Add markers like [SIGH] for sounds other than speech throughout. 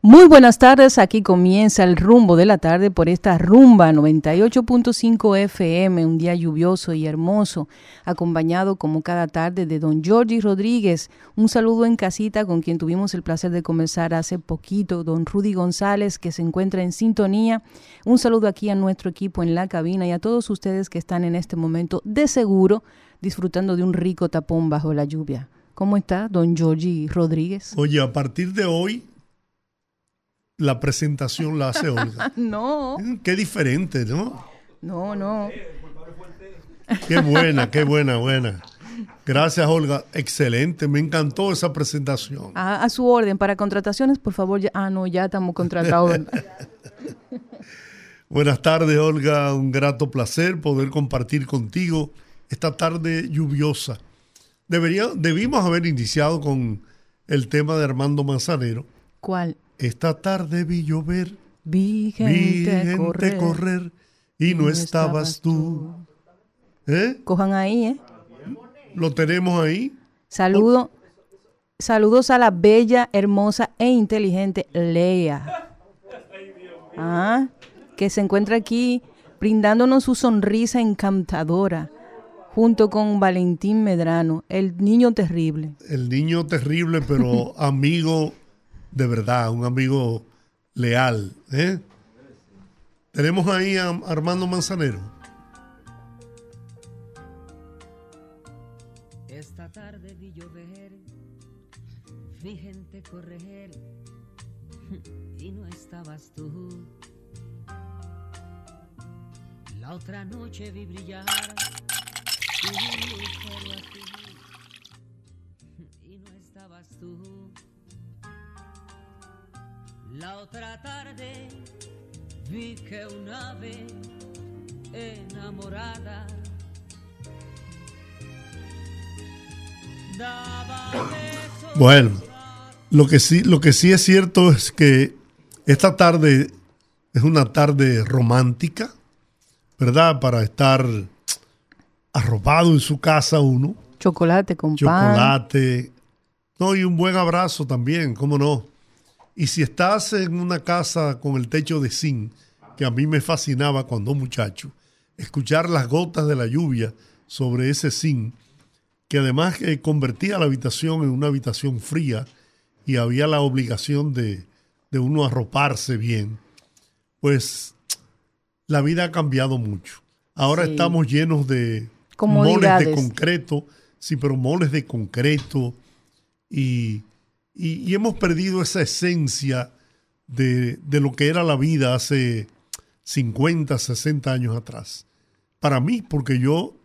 Muy buenas tardes, aquí comienza el rumbo de la tarde por esta rumba 98.5 FM, un día lluvioso y hermoso, acompañado como cada tarde de don Georgie Rodríguez. Un saludo en casita con quien tuvimos el placer de conversar hace poquito, don Rudy González, que se encuentra en sintonía. Un saludo aquí a nuestro equipo en la cabina y a todos ustedes que están en este momento de seguro disfrutando de un rico tapón bajo la lluvia. ¿Cómo está, don Georgie Rodríguez? Oye, a partir de hoy la presentación la hace Olga. [LAUGHS] no. Qué diferente, ¿no? No, no. Qué buena, qué buena, buena. Gracias, Olga. Excelente. Me encantó esa presentación. A, su orden. Para contrataciones, por favor. Ya, ah, no, ya estamos contratados. [LAUGHS] Buenas tardes, Olga. Un grato placer poder compartir contigo esta tarde lluviosa. Debería, debimos haber iniciado con el tema de Armando Manzanero. ¿Cuál? Esta tarde vi llover, vi gente, correr, y no, estabas, tú. ¿Eh? Cojan ahí, ¿eh? Lo tenemos ahí. Saludo, saludos a la bella, hermosa e inteligente Lea. Ah, que se encuentra aquí brindándonos su sonrisa encantadora junto con Valentín Medrano, el niño terrible. El niño terrible, pero [LAUGHS] amigo de verdad, un amigo leal. ¿eh? Tenemos ahí a Armando Manzanero. Esta tarde vi llover, vi gente correr y no estabas tú. La otra noche vi brillar y La otra tarde vi que un ave enamorada daba Bueno, lo que sí, lo que sí es cierto es que esta tarde es una tarde romántica, ¿verdad? Para estar arropado en su casa uno. Chocolate con Chocolate. No, y un buen abrazo también, ¿cómo no? Y si estás en una casa con el techo de zinc, que a mí me fascinaba cuando muchacho, escuchar las gotas de la lluvia sobre ese zinc, que además eh, convertía la habitación en una habitación fría y había la obligación de, uno arroparse bien, pues la vida ha cambiado mucho. Ahora estamos llenos de moles de concreto, sí, pero moles de concreto y y, hemos perdido esa esencia de, lo que era la vida hace 50, 60 años atrás. Para mí, porque yo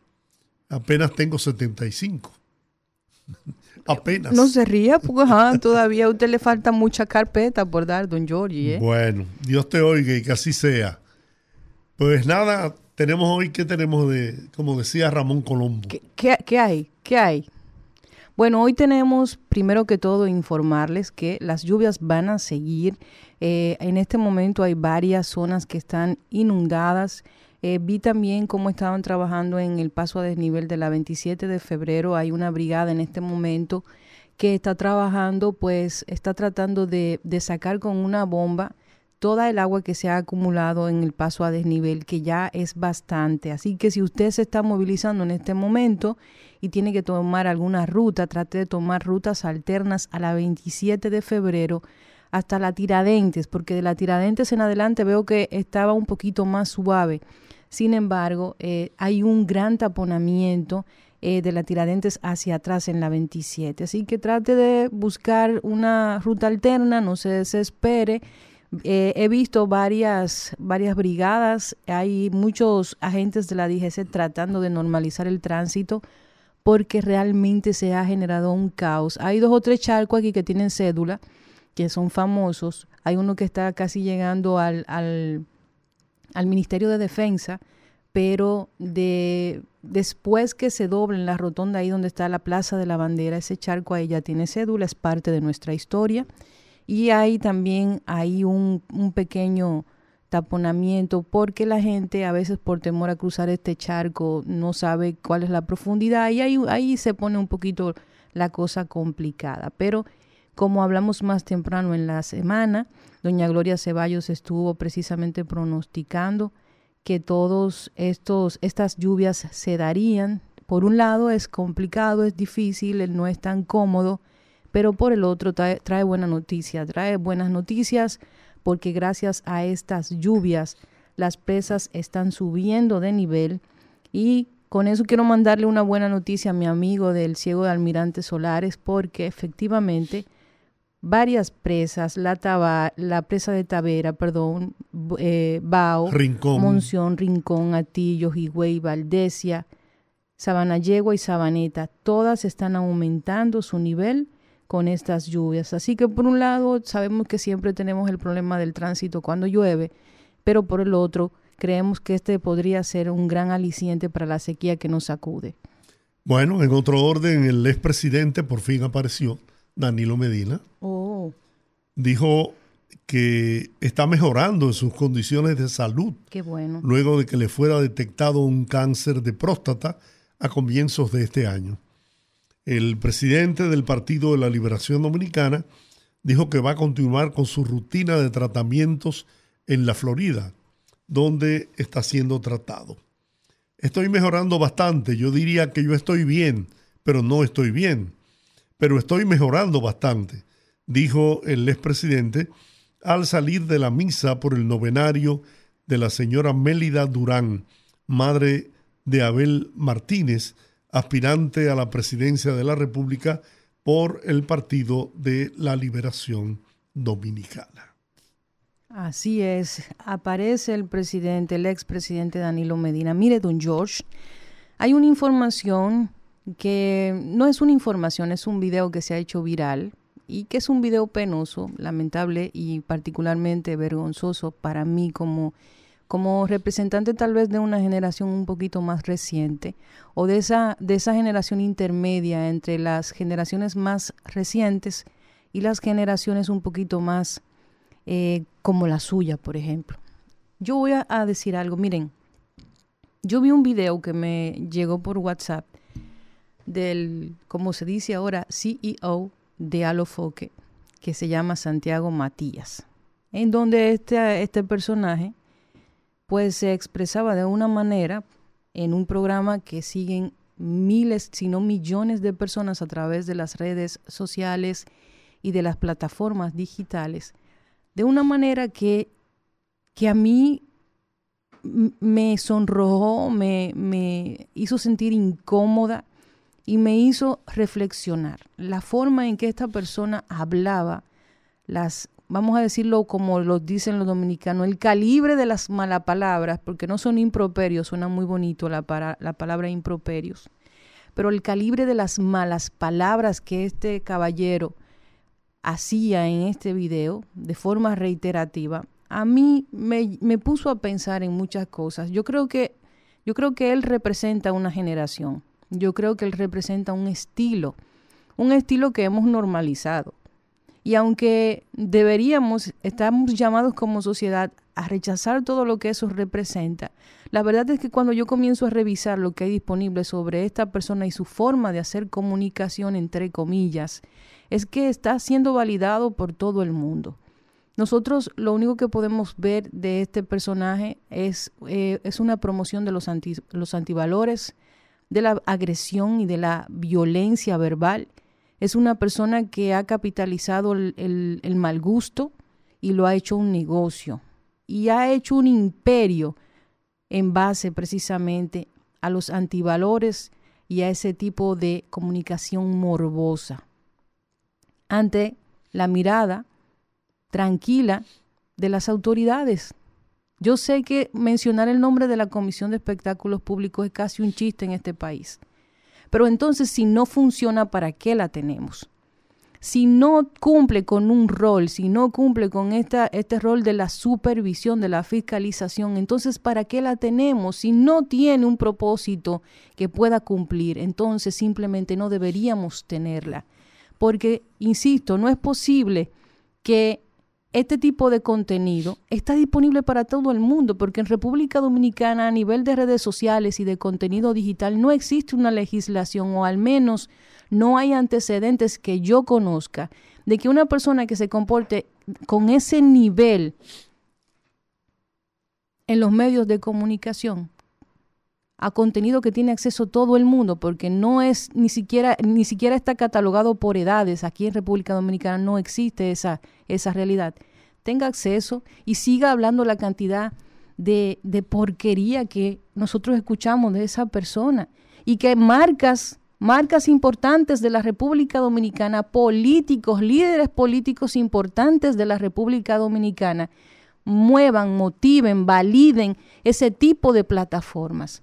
apenas tengo 75. [LAUGHS] apenas. No se ría, porque todavía a usted le falta mucha carpeta por dar, don Giorgi. ¿eh? Bueno, Dios te oiga y que así sea. Pues nada, tenemos hoy, ¿qué tenemos de, como decía Ramón Colombo? qué, qué hay? ¿Qué hay? Bueno, hoy tenemos primero que todo informarles que las lluvias van a seguir. Eh, en este momento hay varias zonas que están inundadas. Eh, vi también cómo estaban trabajando en el paso a desnivel de la 27 de febrero. Hay una brigada en este momento que está trabajando, pues está tratando de, de sacar con una bomba toda el agua que se ha acumulado en el paso a desnivel, que ya es bastante. Así que si usted se está movilizando en este momento y tiene que tomar alguna ruta, trate de tomar rutas alternas a la 27 de febrero hasta la Tiradentes, porque de la Tiradentes en adelante veo que estaba un poquito más suave. Sin embargo, eh, hay un gran taponamiento eh, de la Tiradentes hacia atrás en la 27. Así que trate de buscar una ruta alterna, no se desespere. He visto varias, varias brigadas, hay muchos agentes de la DGC tratando de normalizar el tránsito porque realmente se ha generado un caos. Hay dos o tres charcos aquí que tienen cédula que son famosos. Hay uno que está casi llegando al, al, al Ministerio de Defensa, pero de después que se doble en la rotonda ahí donde está la Plaza de la Bandera, ese charco ahí ya tiene cédula, es parte de nuestra historia. Y hay también hay un, un pequeño taponamiento porque la gente a veces por temor a cruzar este charco no sabe cuál es la profundidad y ahí, ahí se pone un poquito la cosa complicada. Pero como hablamos más temprano en la semana, doña Gloria Ceballos estuvo precisamente pronosticando que todos estos estas lluvias se darían. Por un lado es complicado, es difícil, no es tan cómodo, pero por el otro trae, trae buena noticia, trae buenas noticias porque gracias a estas lluvias las presas están subiendo de nivel y con eso quiero mandarle una buena noticia a mi amigo del ciego de Almirante Solares porque efectivamente varias presas, la, taba, la presa de Tavera, perdón, eh, Bao, Rincón. Monción, Rincón, Atillo, Higüey, Valdesia, Sabanayegua y Sabaneta, todas están aumentando su nivel con estas lluvias. Así que por un lado sabemos que siempre tenemos el problema del tránsito cuando llueve, pero por el otro creemos que este podría ser un gran aliciente para la sequía que nos sacude. Bueno, en otro orden, el expresidente por fin apareció, Danilo Medina. Oh, Dijo que está mejorando en sus condiciones de salud qué bueno. luego de que le fuera detectado un cáncer de próstata a comienzos de este año. El presidente del Partido de la Liberación Dominicana dijo que va a continuar con su rutina de tratamientos en la Florida, donde está siendo tratado. Estoy mejorando bastante, yo diría que yo estoy bien, pero no estoy bien, pero estoy mejorando bastante, dijo el expresidente al salir de la misa por el novenario de la señora Mélida Durán, madre de Abel Martínez, aspirante a la presidencia de la República por el Partido de la Liberación Dominicana. Así es, aparece el presidente, el expresidente Danilo Medina. Mire, don George, hay una información que no es una información, es un video que se ha hecho viral y que es un video penoso, lamentable y particularmente vergonzoso para mí como, como representante tal vez de una generación un poquito más reciente o de esa, de esa generación intermedia entre las generaciones más recientes y las generaciones un poquito más eh, como la suya, por ejemplo. Yo voy a, decir algo, miren, yo vi un video que me llegó por WhatsApp del, como se dice ahora, CEO de Alofoque, que se llama Santiago Matías, en donde este, este personaje pues se expresaba de una manera en un programa que siguen miles, si no millones de personas a través de las redes sociales y de las plataformas digitales, de una manera que, que a mí me sonrojó, me, me hizo sentir incómoda y me hizo reflexionar. La forma en que esta persona hablaba, las, vamos a decirlo como lo dicen los dominicanos, el calibre de las malapalabras, porque no son improperios, suena muy bonito la, para, la palabra improperios, pero el calibre de las malas palabras que este caballero hacía en este video de forma reiterativa, a mí me, me puso a pensar en muchas cosas. Yo creo que, yo creo que él representa una generación. Yo creo que él representa un estilo, un estilo que hemos normalizado. Y aunque deberíamos, estamos llamados como sociedad a rechazar todo lo que eso representa, la verdad es que cuando yo comienzo a revisar lo que hay disponible sobre esta persona y su forma de hacer comunicación, entre comillas, es que está siendo validado por todo el mundo. Nosotros lo único que podemos ver de este personaje es, eh, es una promoción de los, anti, los antivalores, de la agresión y de la violencia verbal. Es una persona que ha capitalizado el, mal gusto y lo ha hecho un negocio. Y ha hecho un imperio en base precisamente a los antivalores y a ese tipo de comunicación morbosa. Ante la mirada tranquila de las autoridades. Yo sé que mencionar el nombre de la Comisión de Espectáculos Públicos es casi un chiste en este país. Pero entonces, si no funciona, ¿para qué la tenemos? si no cumple con un rol, si no cumple con esta, este rol de la supervisión, de la fiscalización, entonces ¿para qué la tenemos? Si no tiene un propósito que pueda cumplir, entonces simplemente no deberíamos tenerla. Porque, insisto, no es posible que este tipo de contenido está disponible para todo el mundo, porque en República Dominicana a nivel de redes sociales y de contenido digital no existe una legislación o al menos no hay antecedentes que yo conozca de que una persona que se comporte con ese nivel en los medios de comunicación a contenido que tiene acceso todo el mundo, porque no es ni siquiera, ni siquiera está catalogado por edades. Aquí en República Dominicana no existe esa, esa realidad. Tenga acceso y siga hablando la cantidad de, de porquería que nosotros escuchamos de esa persona. Y que marcas marcas importantes de la República Dominicana, políticos, líderes políticos importantes de la República Dominicana, muevan, motiven, validen ese tipo de plataformas.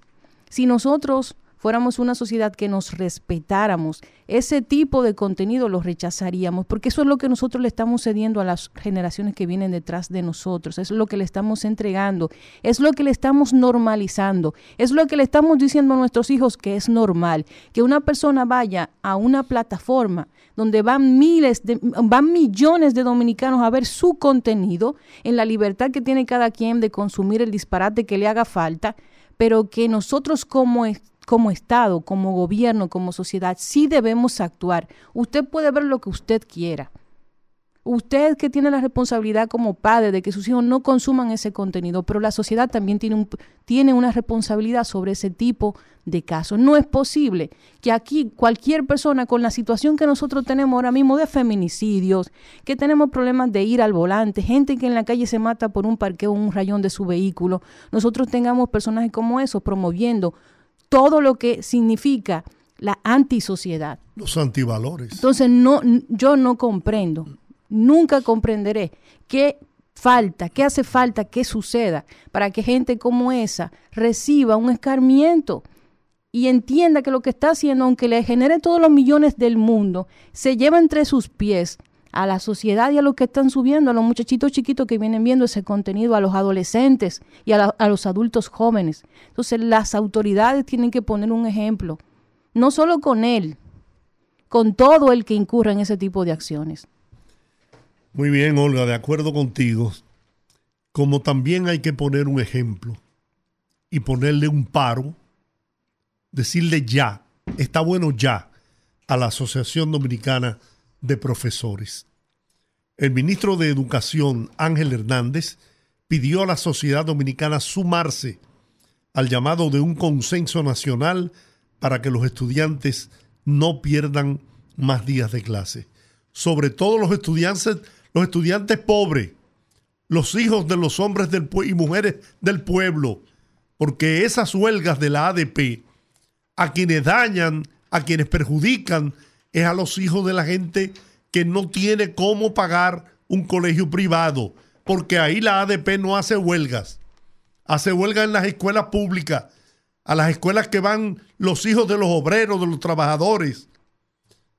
Si nosotros fuéramos una sociedad que nos respetáramos, ese tipo de contenido lo rechazaríamos, porque eso es lo que nosotros le estamos cediendo a las generaciones que vienen detrás de nosotros, es lo que le estamos entregando, es lo que le estamos normalizando, es lo que le estamos diciendo a nuestros hijos que es normal, que una persona vaya a una plataforma donde van miles, de, van millones de dominicanos a ver su contenido en la libertad que tiene cada quien de consumir el disparate que le haga falta, pero que nosotros como como Estado, como gobierno, como sociedad, sí debemos actuar. Usted puede ver lo que usted quiera. Usted que tiene la responsabilidad como padre de que sus hijos no consuman ese contenido, pero la sociedad también tiene, un, tiene una responsabilidad sobre ese tipo de casos. No es posible que aquí cualquier persona con la situación que nosotros tenemos ahora mismo de feminicidios, que tenemos problemas de ir al volante, gente que en la calle se mata por un parqueo o un rayón de su vehículo, nosotros tengamos personajes como esos promoviendo todo lo que significa la antisociedad. Los antivalores. Entonces, no, yo no comprendo, nunca comprenderé qué falta, qué hace falta qué suceda para que gente como esa reciba un escarmiento y entienda que lo que está haciendo, aunque le genere todos los millones del mundo, se lleva entre sus pies a la sociedad y a los que están subiendo, a los muchachitos chiquitos que vienen viendo ese contenido, a los adolescentes y a, a, los adultos jóvenes. Entonces las autoridades tienen que poner un ejemplo, no solo con él, con todo el que incurra en ese tipo de acciones. Muy bien, Olga, de acuerdo contigo. Como también hay que poner un ejemplo y ponerle un paro, decirle ya, está bueno ya, a la Asociación Dominicana de profesores. El ministro de Educación, Ángel Hernández, pidió a la sociedad dominicana sumarse al llamado de un consenso nacional para que los estudiantes no pierdan más días de clase. Sobre todo los estudiantes, los estudiantes pobres, los hijos de los hombres del y mujeres del pueblo, porque esas huelgas de la ADP a quienes dañan, a quienes perjudican, es a los hijos de la gente que no tiene cómo pagar un colegio privado, porque ahí la ADP no hace huelgas, hace huelgas en las escuelas públicas, a las escuelas que van los hijos de los obreros, de los trabajadores,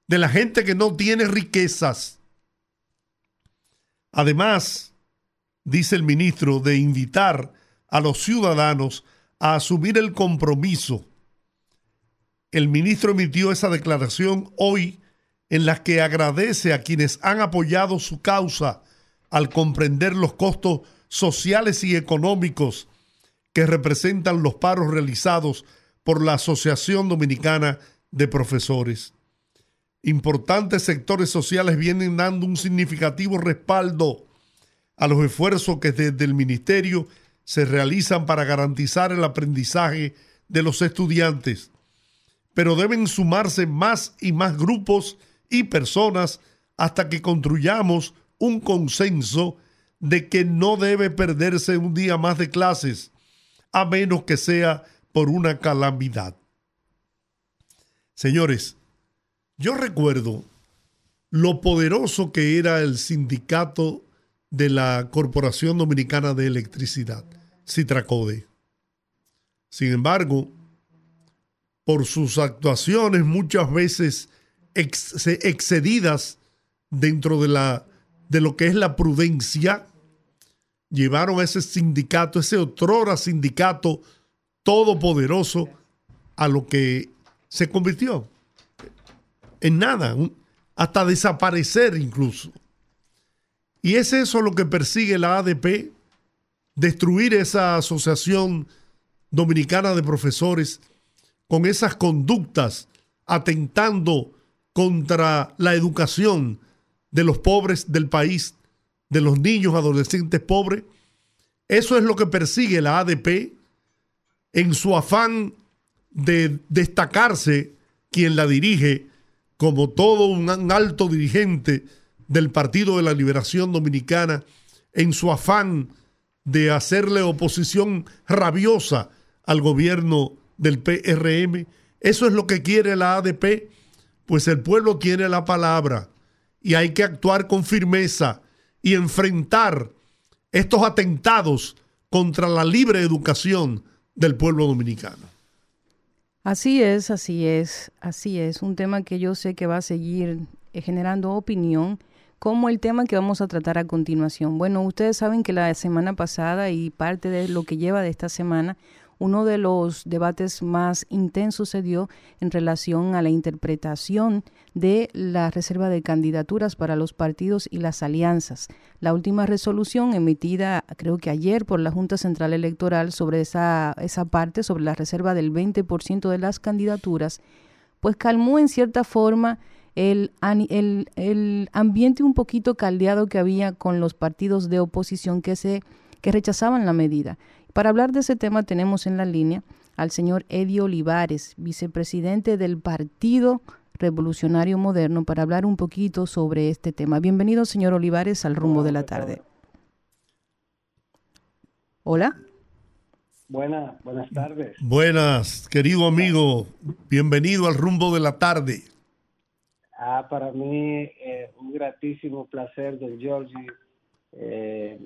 de la gente que no tiene riquezas. Además, dice el ministro, de invitar a los ciudadanos a asumir el compromiso el ministro emitió esa declaración hoy en la que agradece a quienes han apoyado su causa al comprender los costos sociales y económicos que representan los paros realizados por la Asociación Dominicana de Profesores. Importantes sectores sociales vienen dando un significativo respaldo a los esfuerzos que desde el Ministerio se realizan para garantizar el aprendizaje de los estudiantes pero deben sumarse más y más grupos y personas hasta que construyamos un consenso de que no debe perderse un día más de clases, a menos que sea por una calamidad. Señores, yo recuerdo lo poderoso que era el sindicato de la Corporación Dominicana de Electricidad, Citracode. Sin embargo, por sus actuaciones muchas veces ex excedidas dentro de, la, de lo que es la prudencia, llevaron a ese sindicato, ese otrora sindicato todopoderoso, a lo que se convirtió en nada, hasta desaparecer incluso. Y es eso lo que persigue la ADP, destruir esa asociación dominicana de profesores con esas conductas atentando contra la educación de los pobres del país, de los niños, adolescentes pobres. Eso es lo que persigue la ADP en su afán de destacarse quien la dirige como todo un alto dirigente del Partido de la Liberación Dominicana, en su afán de hacerle oposición rabiosa al gobierno del PRM. Eso es lo que quiere la ADP, pues el pueblo tiene la palabra y hay que actuar con firmeza y enfrentar estos atentados contra la libre educación del pueblo dominicano. Así es, así es, así es. Un tema que yo sé que va a seguir eh, generando opinión, como el tema que vamos a tratar a continuación. Bueno, ustedes saben que la semana pasada y parte de lo que lleva de esta semana uno de los debates más intensos se dio en relación a la interpretación de la reserva de candidaturas para los partidos y las alianzas. La última resolución emitida creo que ayer por la Junta Central Electoral sobre esa, esa parte, sobre la reserva del 20% de las candidaturas, pues calmó en cierta forma el, el, el, ambiente un poquito caldeado que había con los partidos de oposición que, se, que rechazaban la medida. Para hablar de ese tema tenemos en la línea al señor Eddie Olivares, vicepresidente del Partido Revolucionario Moderno, para hablar un poquito sobre este tema. Bienvenido, señor Olivares, al rumbo de la tarde. Hola. Buenas, buenas tardes. Buenas, querido amigo. Bienvenido al rumbo de la tarde. Ah, para mí eh, un gratísimo placer, don Giorgi, eh,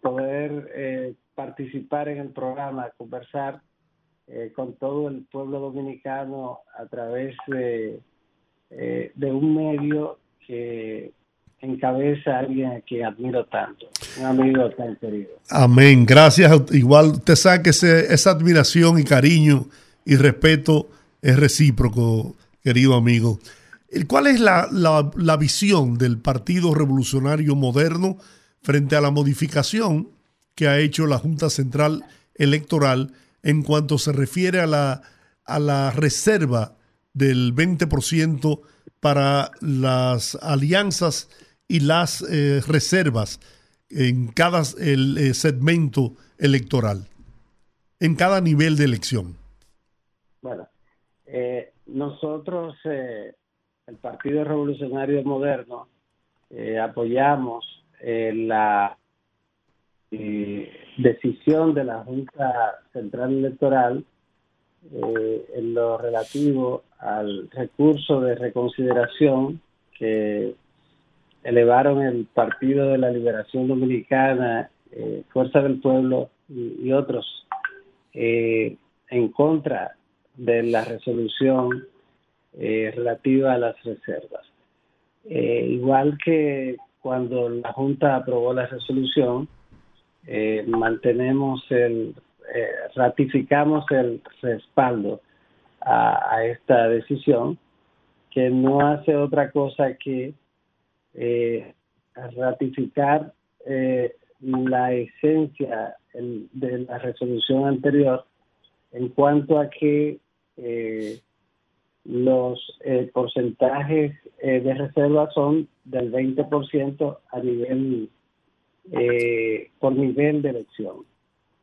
poder eh, participar en el programa, conversar eh, con todo el pueblo dominicano a través de, eh, un medio que encabeza a alguien a quien admiro tanto, un amigo tan querido. Amén, gracias. Igual usted sabe que esa admiración y cariño y respeto es recíproco, querido amigo. ¿Cuál es la visión del Partido Revolucionario Moderno frente a la modificación que ha hecho la Junta Central Electoral en cuanto se refiere a la, a la reserva del 20% para las alianzas y las eh, reservas en cada el, eh, segmento electoral, en cada nivel de elección. Bueno, eh, nosotros, el Partido Revolucionario Moderno, apoyamos la eh, decisión de la Junta Central Electoral eh, en lo relativo al recurso de reconsideración que elevaron el Partido de la Liberación Dominicana, eh, Fuerza del Pueblo y, otros en contra de la resolución relativa a las reservas. igual que cuando la Junta aprobó la resolución, eh, mantenemos el, eh, ratificamos el respaldo a, esta decisión, que no hace otra cosa que eh, ratificar la esencia de la resolución anterior en cuanto a que los porcentajes de reserva son del 20% a nivel eh, por nivel de elección,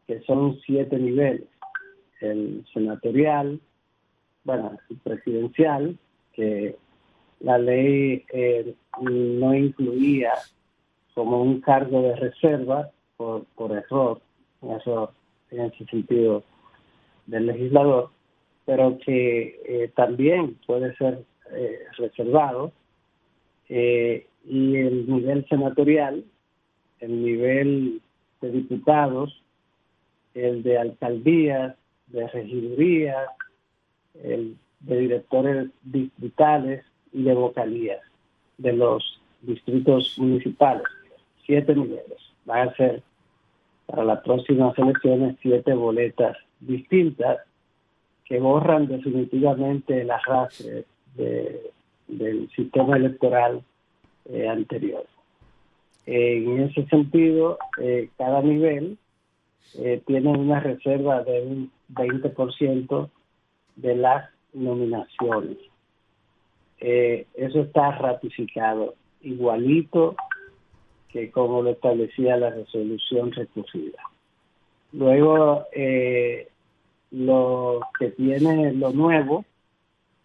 que son siete niveles. El senatorial, bueno, el presidencial, que la ley eh, no incluía como un cargo de reserva por, error, error en ese sentido del legislador, pero que eh, también puede ser reservado, y el nivel senatorial, el nivel de diputados, el de alcaldías, de regidurías, el de directores distritales y de vocalías de los distritos municipales, siete niveles. Van a ser para las próximas elecciones siete boletas distintas que borran definitivamente el arrastre del sistema electoral eh, anterior. En ese sentido, eh, cada nivel eh, tiene una reserva de un 20% de las nominaciones. eso está ratificado igualito que como lo establecía la resolución recurrida. Luego, lo que tiene lo nuevo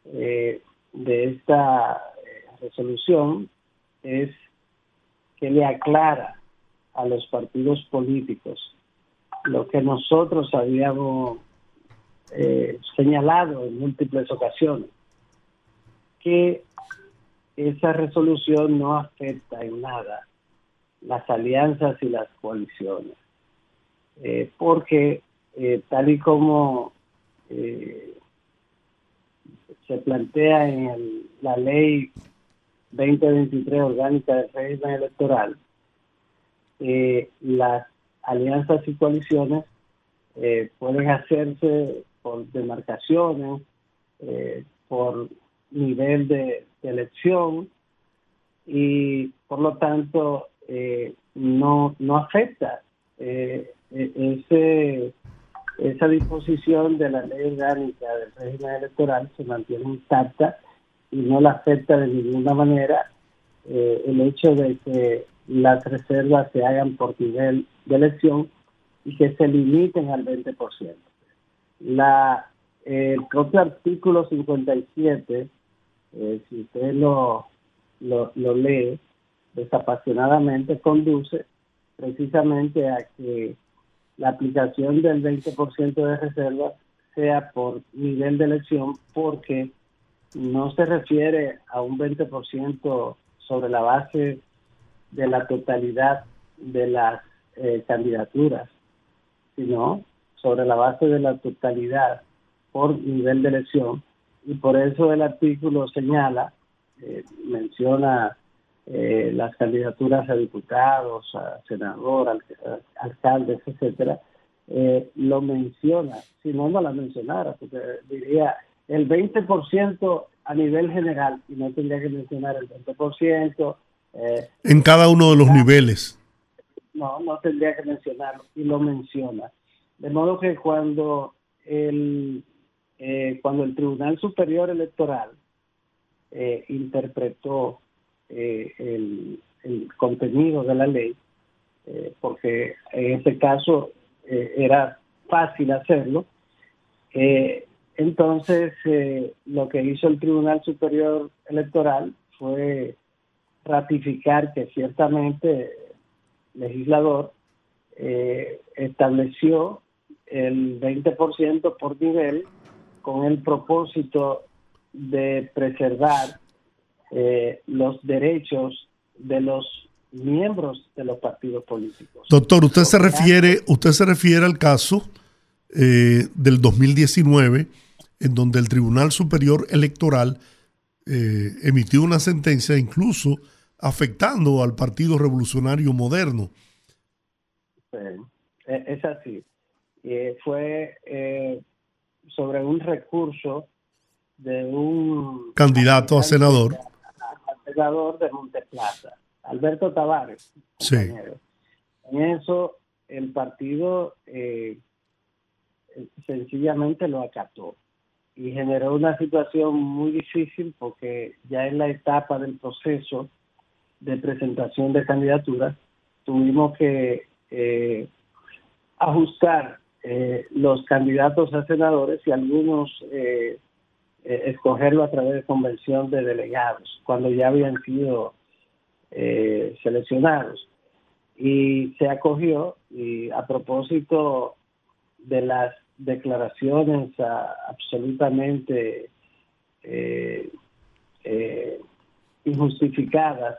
eh, de esta eh, resolución es que le aclara a los partidos políticos lo que nosotros habíamos eh, señalado en múltiples ocasiones, que esa resolución no afecta en nada las alianzas y las coaliciones, porque tal y como se plantea en la ley 2023 orgánica de régimen electoral, eh, las alianzas y coaliciones eh, pueden hacerse por demarcaciones, eh, por nivel de, elección y por lo tanto no, no afecta ese esa disposición de la ley orgánica del régimen electoral se mantiene intacta y no la afecta de ninguna manera eh, el hecho de que las reservas se hagan por nivel de elección y que se limiten al 20%. La, el propio artículo 57, eh, si usted lo, lo, lo lee desapasionadamente, conduce precisamente a que la aplicación del 20% de reserva sea por nivel de elección porque no se refiere a un 20% sobre la base de la totalidad de las eh, candidaturas, sino sobre la base de la totalidad por nivel de elección. Y por eso el artículo señala, eh, menciona eh, las candidaturas a diputados, a senador, al, alcaldes, etcétera, lo menciona. Si no, no la mencionara, porque diría el 20% a nivel general y no tendría que mencionar el 20%. Eh, en cada uno de los niveles. No, no tendría que mencionarlo y lo menciona. De modo que cuando el, cuando el Tribunal Superior Electoral interpretó eh, el, contenido de la ley, eh, porque en este caso eh, era fácil hacerlo. Entonces, lo que hizo el Tribunal Superior Electoral fue ratificar que ciertamente el legislador estableció el 20% por nivel con el propósito de preservar eh, los derechos de los miembros de los partidos políticos. Doctor, usted se refiere, usted se refiere al caso eh, del 2019, en donde el Tribunal Superior Electoral eh, emitió una sentencia incluso afectando al Partido Revolucionario Moderno. E, es así. fue sobre un recurso de un candidato a senador de Monteplata, Alberto Tavares. Sí. En eso el partido eh, sencillamente lo acató y generó una situación muy difícil porque ya en la etapa del proceso de presentación de candidaturas tuvimos que eh, ajustar eh, los candidatos a senadores y algunos eh, escogerlo a través de convención de delegados, cuando ya habían sido eh, seleccionados. Y se acogió, y a propósito de las declaraciones absolutamente eh, injustificadas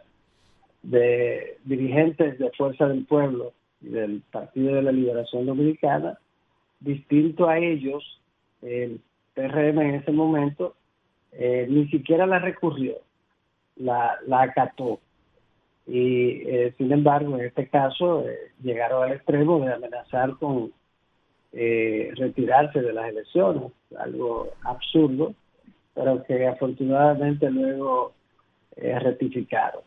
de dirigentes de Fuerza del Pueblo y del Partido de la Liberación Dominicana, distinto a ellos, el PRM en ese momento eh, ni siquiera la recurrió, la, la acató. Y sin embargo, en este caso, llegaron al extremo de amenazar con retirarse de las elecciones, algo absurdo, pero que afortunadamente luego rectificaron.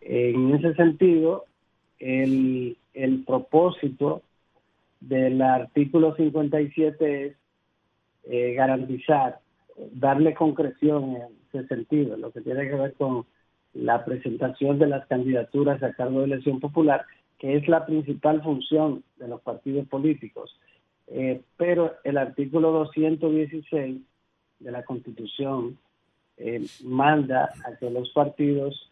En ese sentido, el, el propósito del artículo 57 es eh, garantizar, darle concreción en ese sentido, lo que tiene que ver con la presentación de las candidaturas a cargo de elección popular, que es la principal función de los partidos políticos. Eh, pero el artículo 216 de la Constitución eh, manda a que los partidos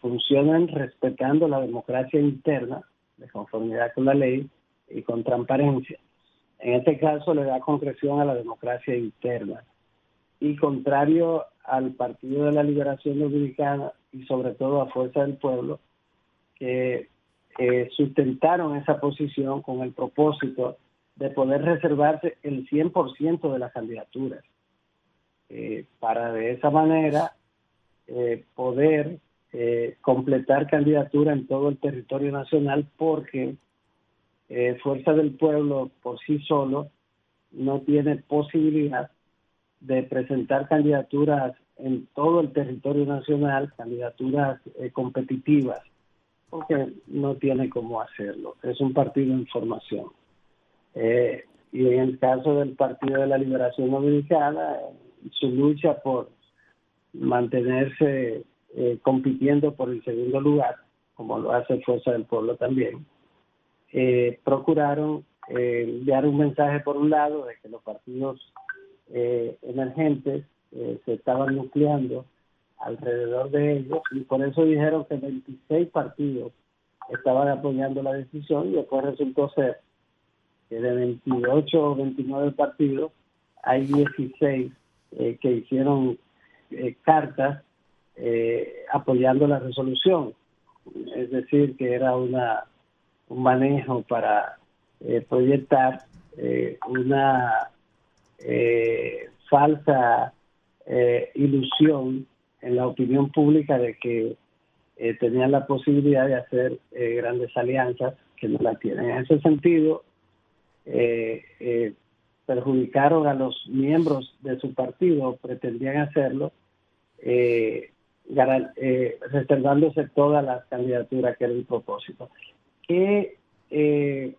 funcionen respetando la democracia interna, de conformidad con la ley y con transparencia. En este caso le da concreción a la democracia interna. Y contrario al Partido de la Liberación Dominicana y sobre todo a Fuerza del Pueblo, que sustentaron esa posición con el propósito de poder reservarse el 100% de las candidaturas, eh, para de esa manera eh, poder eh, completar candidatura en todo el territorio nacional porque Fuerza del Pueblo por sí solo no tiene posibilidad de presentar candidaturas en todo el territorio nacional, candidaturas competitivas, porque no tiene cómo hacerlo. Es un partido en formación. Y en el caso del Partido de la Liberación Dominicana, su lucha por mantenerse eh, compitiendo por el segundo lugar, como lo hace Fuerza del Pueblo también, eh, procuraron eh, un mensaje por un lado de que los partidos emergentes se estaban nucleando alrededor de ellos y por eso dijeron que 26 partidos estaban apoyando la decisión y después resultó ser de 28 o 29 partidos hay 16 que hicieron cartas eh, apoyando la resolución. Es decir, que era una un manejo para eh, proyectar eh, una falsa ilusión en la opinión pública de que tenían la posibilidad de hacer grandes alianzas que no la tienen. En ese sentido, perjudicaron a los miembros de su partido, pretendían hacerlo, eh, eh, reservándose todas las candidaturas que era el propósito. ¿Qué, eh,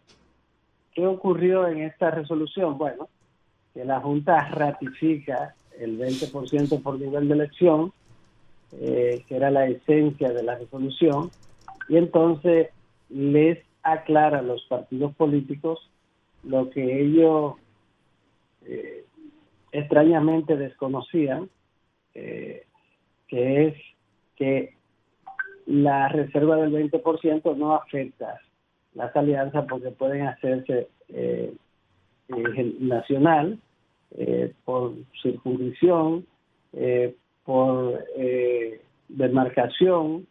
¿Qué ocurrió en esta resolución? Bueno, que la Junta ratifica el 20% por nivel de elección, eh, que era la esencia de la resolución, y entonces les aclara a los partidos políticos lo que ellos eh, extrañamente desconocían, eh, que es que la reserva del 20% no afecta las alianzas porque pueden hacerse eh, eh, nacional, eh, por circunscripción, por demarcación,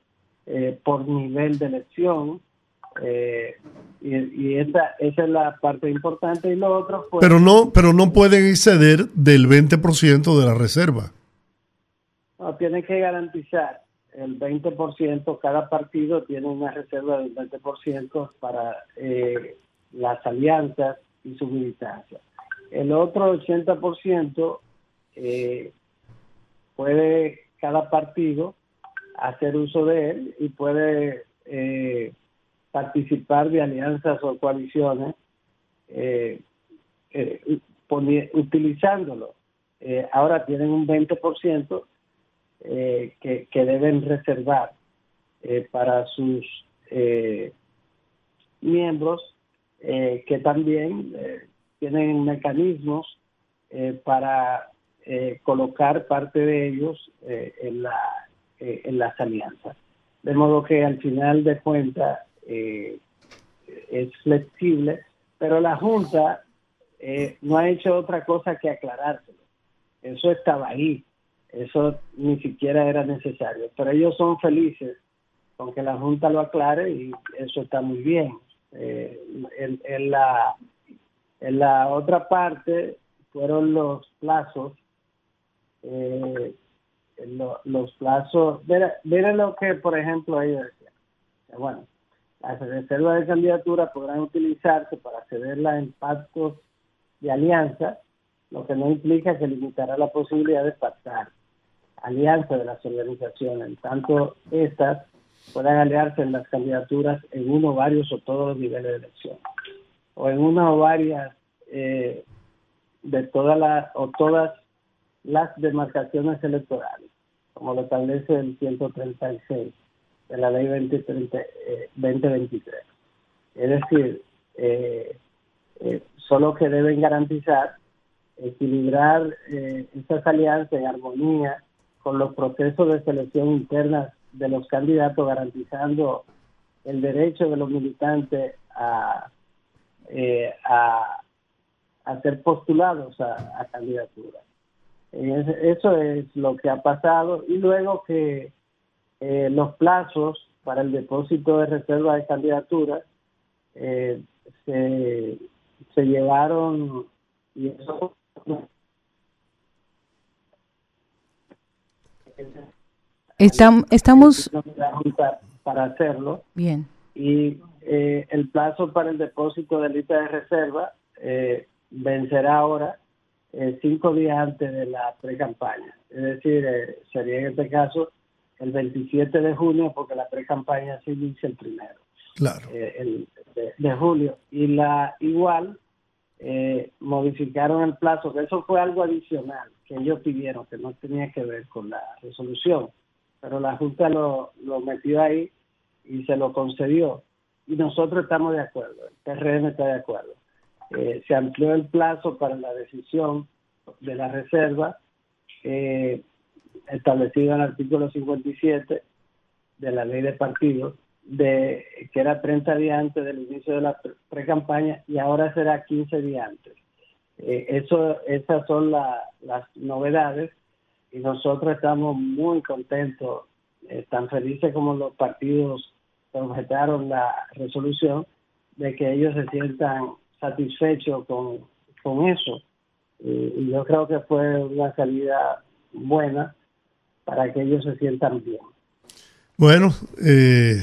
por nivel de elección. Y, y esa, esa es la parte importante. Y lo otro pues, pero no pero no pueden exceder del 20% de la reserva. No, tienen que garantizar el 20%, cada partido tiene una reserva del 20% para eh, las alianzas y su militancia. El otro 80% eh, puede cada partido hacer uso de él y puede eh, participar de alianzas o coaliciones eh, utilizándolo. ahora tienen un 20% eh, que, deben reservar eh, para sus eh, miembros que también tienen mecanismos para colocar parte de ellos en, la, en las alianzas. De modo que al final de cuentas es flexible, pero la Junta no ha hecho otra cosa que aclarárselo. Eso estaba ahí. Eso ni siquiera era necesario. Pero ellos son felices con que la Junta lo aclare y eso está muy bien. Eh, en, la, en la otra parte fueron los plazos eh, los plazos, miren lo que, por ejemplo, ellos decían. Bueno, las reservas de candidatura podrán utilizarse para cederla en pactos de alianza, lo que no implica que limitará la posibilidad de pactar alianza de las organizaciones, en tanto estas puedan aliarse en las candidaturas en uno, varios o todos los niveles de elección, o en una o varias eh, de todas las o todas las demarcaciones electorales, como lo establece el 136 de la ley 2023. Eh, es decir, eh, eh, solo que deben garantizar equilibrar eh, estas alianzas en armonía con los procesos de selección interna de los candidatos, garantizando el derecho de los militantes a, a, ser postulados a, a candidaturas. Eso es lo que ha pasado y luego que eh, los plazos para el depósito de reserva de candidaturas eh, se, se llevaron y eso estamos para hacerlo. Bien. Y eh, el plazo para el depósito de lista de reserva vencerá ahora cinco días antes de la pre-campaña. Es decir sería en este caso el 27 de junio, porque la pre-campaña se inicia el primero. Claro. Eh, el, de, julio. Y la igual eh, modificaron el plazo, que eso fue algo adicional que ellos pidieron, que no tenía que ver con la resolución. Pero la Junta lo, lo metió ahí y se lo concedió. Y nosotros estamos de acuerdo, el PRM está de acuerdo. Eh, se amplió el plazo para la decisión de la reserva eh, establecido en el artículo 57 de la ley de partidos, de, que era 30 días antes del inicio de la pre-campaña y ahora será 15 días antes. Eh, esas son las novedades y nosotros estamos muy contentos, eh, tan felices como los partidos que objetaron la resolución, de que ellos se sientan satisfechos con, con eso. y yo creo que fue una salida buena para que ellos se sientan bien. Bueno, eh,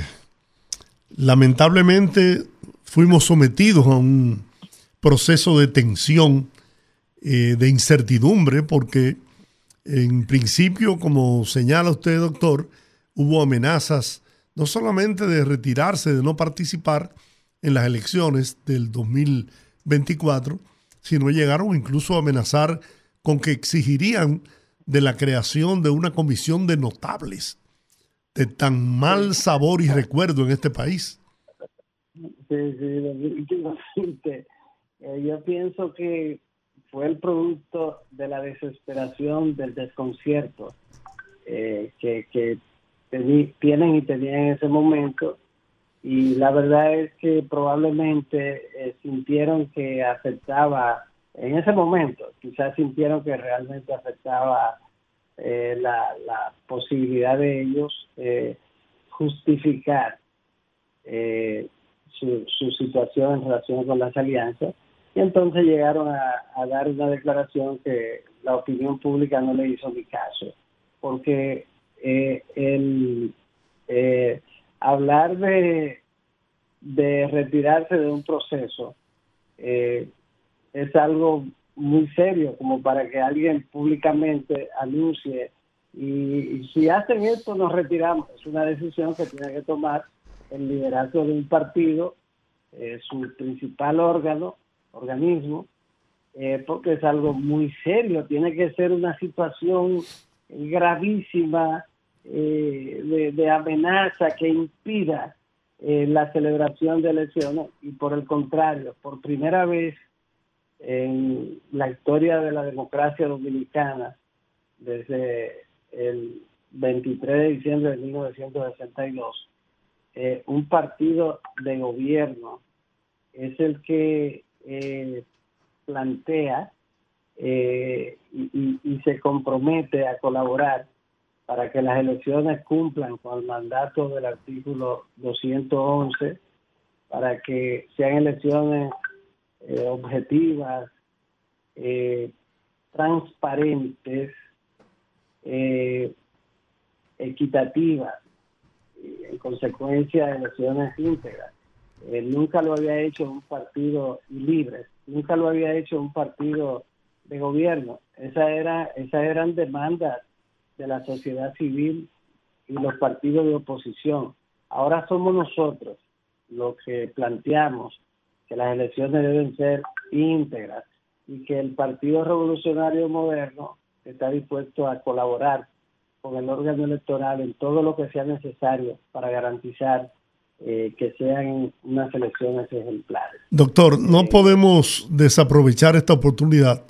lamentablemente fuimos sometidos a un proceso de tensión, eh, de incertidumbre, porque en principio, como señala usted, doctor, hubo amenazas no solamente de retirarse, de no participar en las elecciones del 2024, sino llegaron incluso a amenazar con que exigirían de la creación de una comisión de notables de tan mal sabor y recuerdo en este país. Sí, sí, [LAUGHS] eh, yo pienso que fue el producto de la desesperación, del desconcierto eh, que, que tienen y tenían en ese momento. Y la verdad es que probablemente eh, sintieron que afectaba en ese momento quizás sintieron que realmente afectaba eh, la, posibilidad de ellos eh, justificar eh, su, situación en relación con las alianzas. Y entonces llegaron a, dar una declaración que la opinión pública no le hizo ni caso porque el hablar de de retirarse de un proceso eh, es algo muy serio como para que alguien públicamente anuncie y, si hacen esto nos retiramos. Es una decisión que tiene que tomar el liderazgo de un partido, eh, su principal órgano, organismo, eh, porque es algo muy serio. Tiene que ser una situación gravísima eh, de, amenaza que impida la celebración de elecciones y por el contrario, por primera vez en la historia de la democracia dominicana desde el 23 de diciembre de 1962, eh, un partido de gobierno es el que eh, plantea eh, y, y, se compromete a colaborar para que las elecciones cumplan con el mandato del artículo 211, para que sean elecciones eh, objetivas, eh, transparentes, eh, equitativas en consecuencia elecciones íntegras. Eh, nunca lo había hecho un partido libre, nunca lo había hecho un partido de gobierno. Esa era, esas eran demandas de la sociedad civil y los partidos de oposición. Ahora somos nosotros los que planteamos que las elecciones deben ser íntegras y que el Partido Revolucionario Moderno está dispuesto a colaborar con el órgano electoral en todo lo que sea necesario para garantizar eh, que sean unas elecciones ejemplares. Doctor, no eh, podemos desaprovechar esta oportunidad.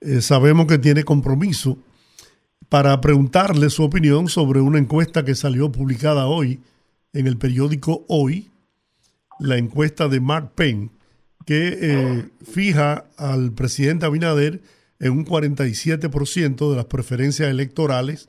Eh, sabemos que tiene compromiso para preguntarle su opinión sobre una encuesta que salió publicada hoy en el periódico Hoy, la encuesta de Mark Payne, que eh, fija al presidente Abinader en un 47% de las preferencias electorales,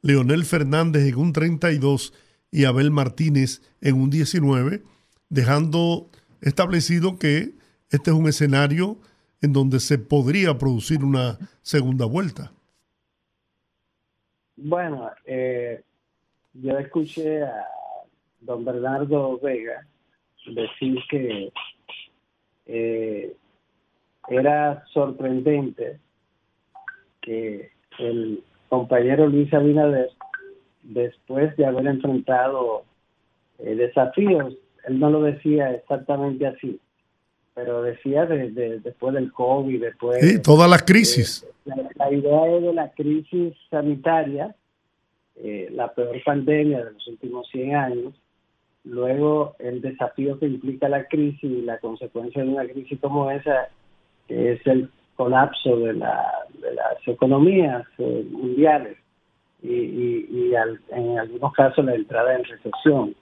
Leonel Fernández en un 32% y Abel Martínez en un 19%, dejando establecido que este es un escenario en donde se podría producir una segunda vuelta. Bueno, eh, yo escuché a don Bernardo Vega decir que eh, era sorprendente que el compañero Luis Abinader, después de haber enfrentado eh, desafíos, él no lo decía exactamente así, pero decía de, después del COVID, después... Sí, todas las crisis. la, idea es de la crisis sanitaria, eh, la peor pandemia de los últimos 100 años, luego el desafío que implica la crisis y la consecuencia de una crisis como esa, que es el colapso de, la, de las economías eh, mundiales y, y, en algunos casos la entrada en recesión.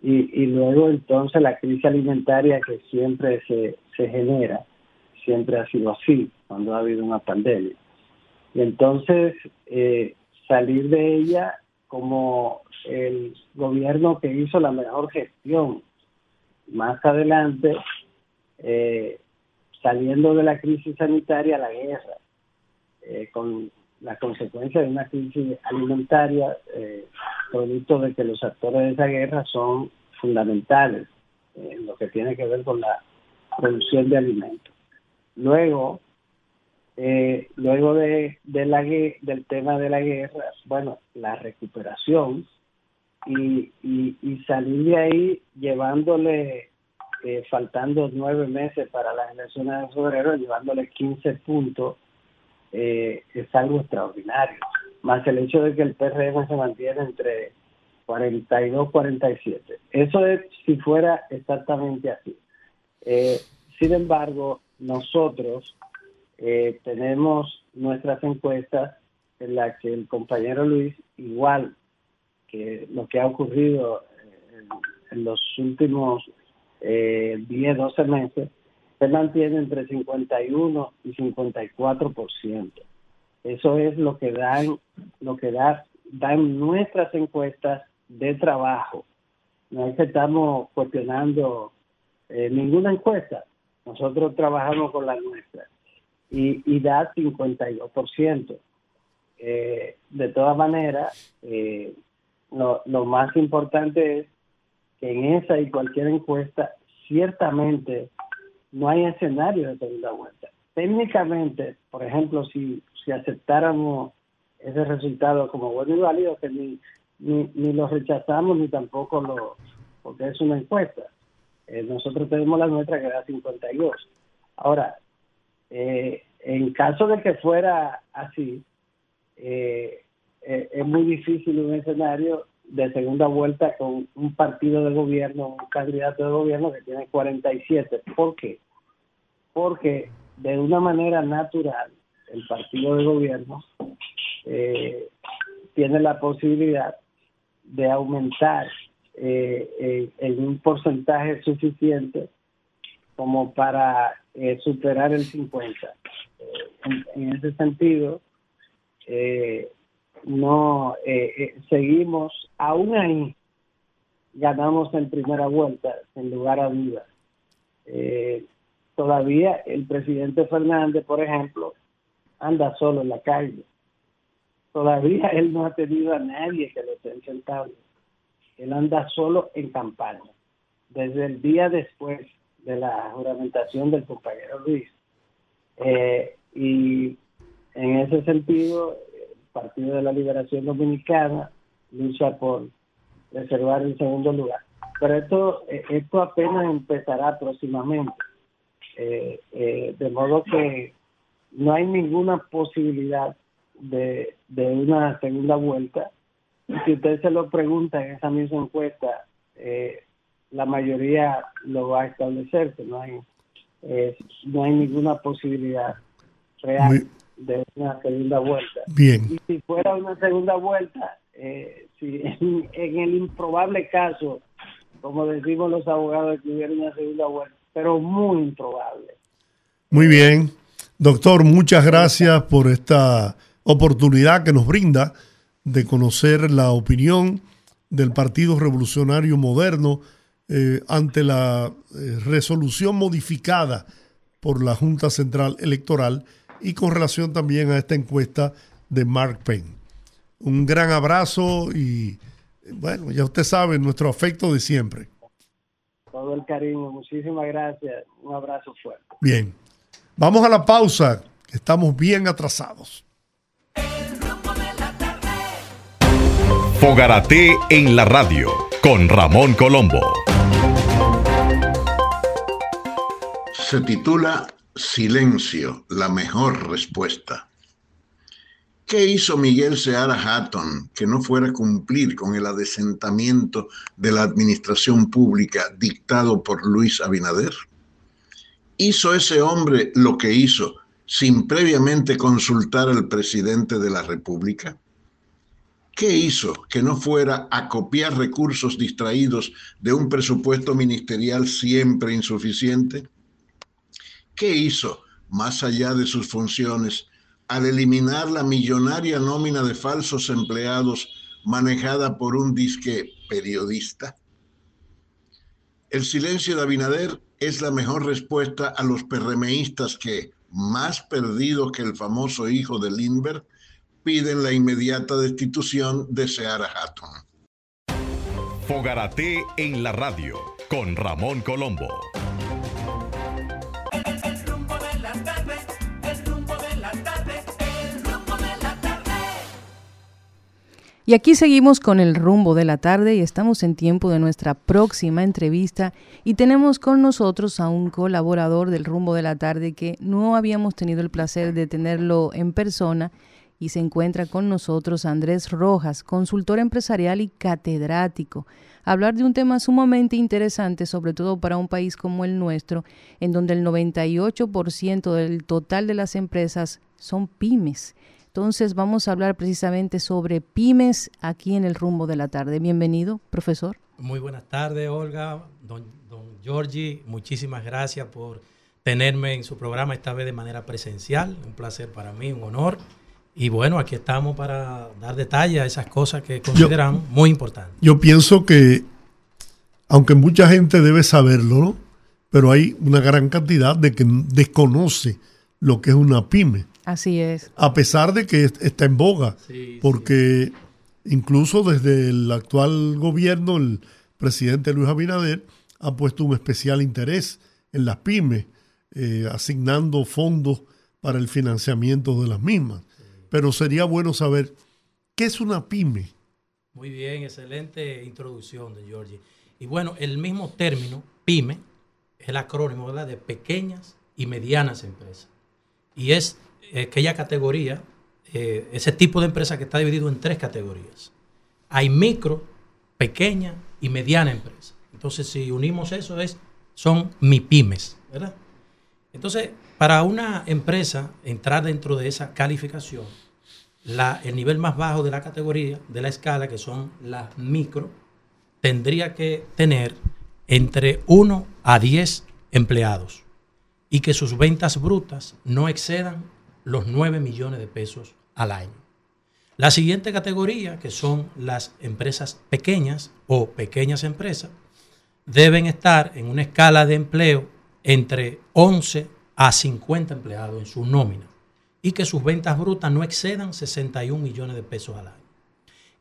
Y, y luego entonces la crisis alimentaria que siempre se, se genera, siempre ha sido así cuando ha habido una pandemia. Y entonces eh, salir de ella como el gobierno que hizo la mejor gestión. Más adelante, eh, saliendo de la crisis sanitaria, la guerra, eh, con la consecuencia de una crisis alimentaria, eh, producto de que los actores de esa guerra son fundamentales en lo que tiene que ver con la producción de alimentos. Luego, eh, luego de, la, del tema de la guerra, bueno, la recuperación y, y, salir de ahí llevándole, eh, faltando nueve meses para las elecciones de febrero, llevándole 15 puntos, eh, es algo extraordinario. Más el hecho de que el PRM se mantiene entre 42 47. Eso es si fuera exactamente así. Eh, sin embargo, nosotros tenemos nuestras encuestas en las que el compañero Luis, igual que lo que ha ocurrido en, los últimos eh, 10, 12 meses, se mantiene entre 51 y 54%. Eso es lo que dan, lo que da, dan nuestras encuestas de trabajo. No es que estamos cuestionando eh, ninguna encuesta. Nosotros trabajamos con la nuestra y, y da 52%. Eh, de todas maneras, eh, lo, más importante es que en esa y cualquier encuesta ciertamente no hay escenario de segunda vuelta. Técnicamente, por ejemplo, si, si aceptáramos ese resultado como bueno y válido, que ni, ni, ni lo rechazamos ni tampoco lo, porque es una encuesta. Eh, nosotros tenemos la nuestra que da 52. Ahora, eh, en caso de que fuera así, eh, eh, es muy difícil un escenario de segunda vuelta con un partido de gobierno, un candidato de gobierno que tiene 47. ¿Por qué? Porque de una manera natural el partido de gobierno eh, tiene la posibilidad de aumentar eh, en un porcentaje suficiente como para superar el 50. En, en, ese sentido, eh, no eh, eh, seguimos, aún ahí ganamos en primera vuelta, en lugar a dudas. Eh, todavía el presidente Fernández, por ejemplo, anda solo en la calle. todavía [LAUGHS] él no ha tenido a nadie que lo esté sentado. Él anda solo en campaña. Desde el día después de la juramentación del compañero Luis. Eh, y en ese sentido, el Partido de la Liberación Dominicana lucha por reservar el segundo lugar. Pero esto, eh, esto apenas empezará próximamente. Eh, eh, de modo que no hay ninguna posibilidad de, de una segunda vuelta. Si usted se lo pregunta en esa misma encuesta, eh, la mayoría lo va a establecer, que no hay, eh, no hay ninguna posibilidad real Muy- de una segunda vuelta. Bien. Y si fuera una segunda vuelta, eh, si en, en el improbable caso, como decimos los abogados, que hubiera una segunda vuelta, pero muy improbable. Muy bien. Doctor, muchas gracias por esta oportunidad que nos brinda de conocer la opinión del Partido Revolucionario Moderno eh, ante la eh, resolución modificada por la Junta Central Electoral y con relación también a esta encuesta de Mark Payne. Un gran abrazo y, bueno, ya usted sabe, nuestro afecto de siempre. Todo el cariño, muchísimas gracias. Un abrazo fuerte. Bien. Vamos a la pausa, que estamos bien atrasados. Fogarate en la radio con Ramón Colombo. Se titula Silencio, la mejor respuesta. ¿Qué hizo Miguel Seara Hatton que no fuera cumplir con el adesentamiento de la administración pública dictado por Luis Abinader? ¿Hizo ese hombre lo que hizo sin previamente consultar al presidente de la República? ¿Qué hizo que no fuera a copiar recursos distraídos de un presupuesto ministerial siempre insuficiente? ¿Qué hizo, más allá de sus funciones, al eliminar la millonaria nómina de falsos empleados manejada por un disque periodista? El silencio de Abinader es la mejor respuesta a los PRMistas que, más perdidos que el famoso hijo de Lindbergh, piden la inmediata destitución de Seara Hatton. Fogarate en la radio con Ramón Colombo. Y aquí seguimos con el rumbo de la tarde y estamos en tiempo de nuestra próxima entrevista y tenemos con nosotros a un colaborador del rumbo de la tarde que no habíamos tenido el placer de tenerlo en persona y se encuentra con nosotros Andrés Rojas, consultor empresarial y catedrático. Hablar de un tema sumamente interesante, sobre todo para un país como el nuestro, en donde el 98% del total de las empresas son pymes. Entonces vamos a hablar precisamente sobre pymes aquí en el rumbo de la tarde. Bienvenido, profesor. Muy buenas tardes, Olga, don, don Giorgi. Muchísimas gracias por tenerme en su programa esta vez de manera presencial. Un placer para mí, un honor. Y bueno, aquí estamos para dar detalle a esas cosas que consideramos muy importantes. Yo pienso que, aunque mucha gente debe saberlo, ¿no? pero hay una gran cantidad de que desconoce lo que es una pyme, Así es. a pesar de que est- está en boga, Sí, porque incluso desde el actual gobierno, el presidente Luis Abinader ha puesto un especial interés en las pymes, eh, asignando fondos para el financiamiento de las mismas. Pero sería bueno saber qué es una pyme. Muy bien, excelente introducción de Giorgi. Y bueno, el mismo término, PYME, es el acrónimo ¿verdad? de pequeñas y medianas empresas. Y es aquella categoría, eh, ese tipo de empresa que está dividido en tres categorías. Hay micro, pequeña y mediana empresa. Entonces, si unimos eso, es, son MIPYMES, ¿verdad? Entonces, para una empresa entrar dentro de esa calificación, la- el nivel más bajo de la categoría, de la escala, que son las micro, tendría que tener entre 1 a 10 empleados y que sus ventas brutas no excedan los 9 millones de pesos al año. La siguiente categoría, que son las empresas pequeñas o pequeñas empresas, deben estar en una escala de empleo entre 11 a 50 empleados en su nómina. y que sus ventas brutas no excedan 61 millones de pesos al año.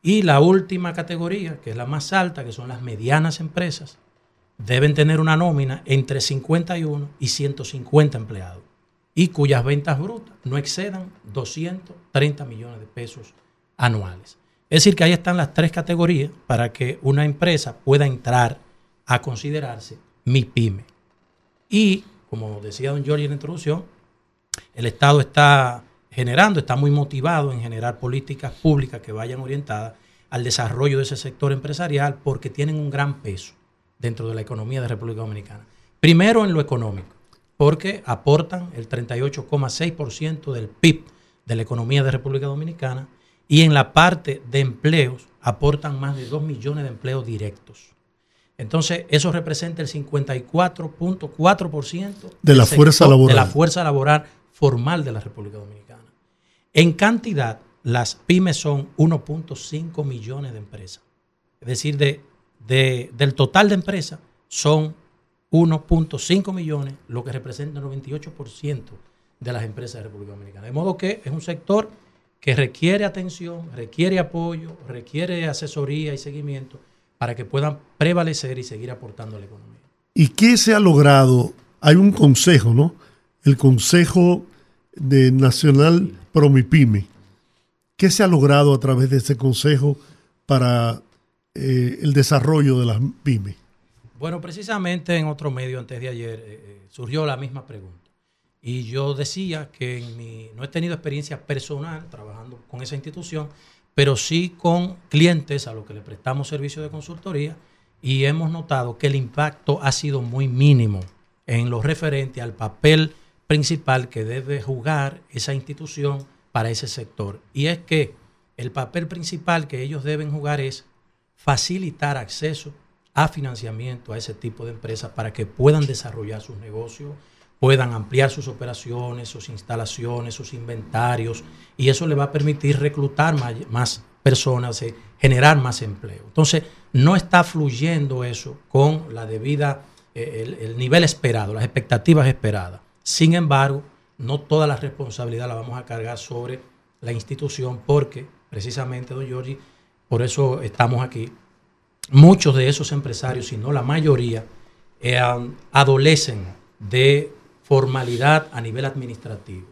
Y la última categoría, que es la más alta, que son las medianas empresas, deben tener una nómina entre 51 y 150 empleados y cuyas ventas brutas no excedan 230 millones de pesos anuales. Es decir, que ahí están las tres categorías para que una empresa pueda entrar a considerarse mi pyme. Y, como decía don Giorgio en la introducción, el Estado está generando, está muy motivado en generar políticas públicas que vayan orientadas al desarrollo de ese sector empresarial porque tienen un gran peso dentro de la economía de República Dominicana. Primero en lo económico, porque aportan el 38,6% del PIB de la economía de República Dominicana y en la parte de empleos aportan más de 2 millones de empleos directos. Entonces, eso representa el 54.4% De la fuerza laboral. De la fuerza laboral formal de la República Dominicana. En cantidad, las pymes son 1.5 millones de empresas. Es decir, de, de- del total de empresas son 1.5 millones, lo que representa el 98% de las empresas de República Dominicana. De modo que es un sector que requiere atención, requiere apoyo, requiere asesoría y seguimiento para que puedan prevalecer y seguir aportando a la economía. ¿Y qué se ha logrado? Hay un consejo, ¿no? El Consejo de Nacional Promipyme. ¿Qué se ha logrado a través de ese consejo para eh, el desarrollo de las pymes? Bueno, precisamente en otro medio antes de ayer eh, eh, surgió la misma pregunta. Y yo decía que en mi, no he tenido experiencia personal trabajando con esa institución, pero sí con clientes a los que le prestamos servicio de consultoría y hemos notado que el impacto ha sido muy mínimo en lo referente al papel principal que debe jugar esa institución para ese sector. Y es que el papel principal que ellos deben jugar es facilitar acceso a financiamiento a ese tipo de empresas para que puedan desarrollar sus negocios, puedan ampliar sus operaciones, sus instalaciones, sus inventarios, y eso le va a permitir reclutar más, personas, eh, generar más empleo. Entonces, no está fluyendo eso con la debida, eh, el, el nivel esperado, las expectativas esperadas. Sin embargo, no toda la responsabilidad la vamos a cargar sobre la institución porque, precisamente, don Giorgi, por eso estamos aquí, muchos de esos empresarios, si no la mayoría, eh, adolecen de formalidad a nivel administrativo.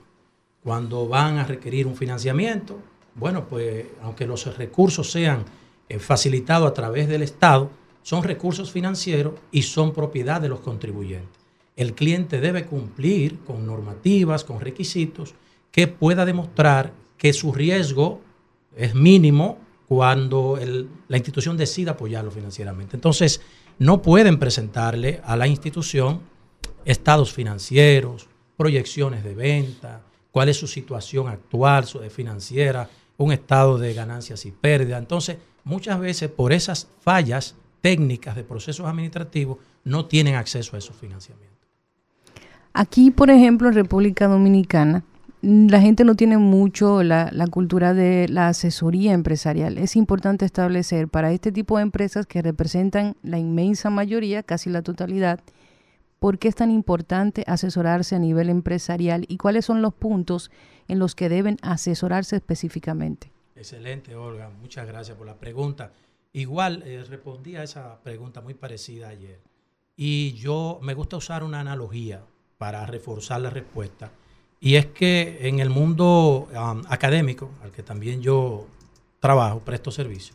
Cuando van a requerir un financiamiento, bueno, pues aunque los recursos sean eh, facilitados a través del Estado, son recursos financieros y son propiedad de los contribuyentes. El cliente debe cumplir con normativas, con requisitos que pueda demostrar que su riesgo es mínimo cuando el- la institución decida apoyarlo financieramente. Entonces, no pueden presentarle a la institución estados financieros, proyecciones de venta, cuál es su situación actual su- financiera, un estado de ganancias y pérdidas. Entonces, muchas veces por esas fallas técnicas de procesos administrativos no tienen acceso a esos financiamientos. Aquí, por ejemplo, en República Dominicana, la gente no tiene mucho la, cultura de la asesoría empresarial. Es importante establecer para este tipo de empresas que representan la inmensa mayoría, casi la totalidad, por qué es tan importante asesorarse a nivel empresarial y cuáles son los puntos en los que deben asesorarse específicamente. Excelente, Olga. Muchas gracias por la pregunta. Igual eh, respondí a esa pregunta muy parecida ayer. Y yo me gusta usar una analogía para reforzar la respuesta. Y es que en el mundo um, académico, al que también yo trabajo, presto servicio,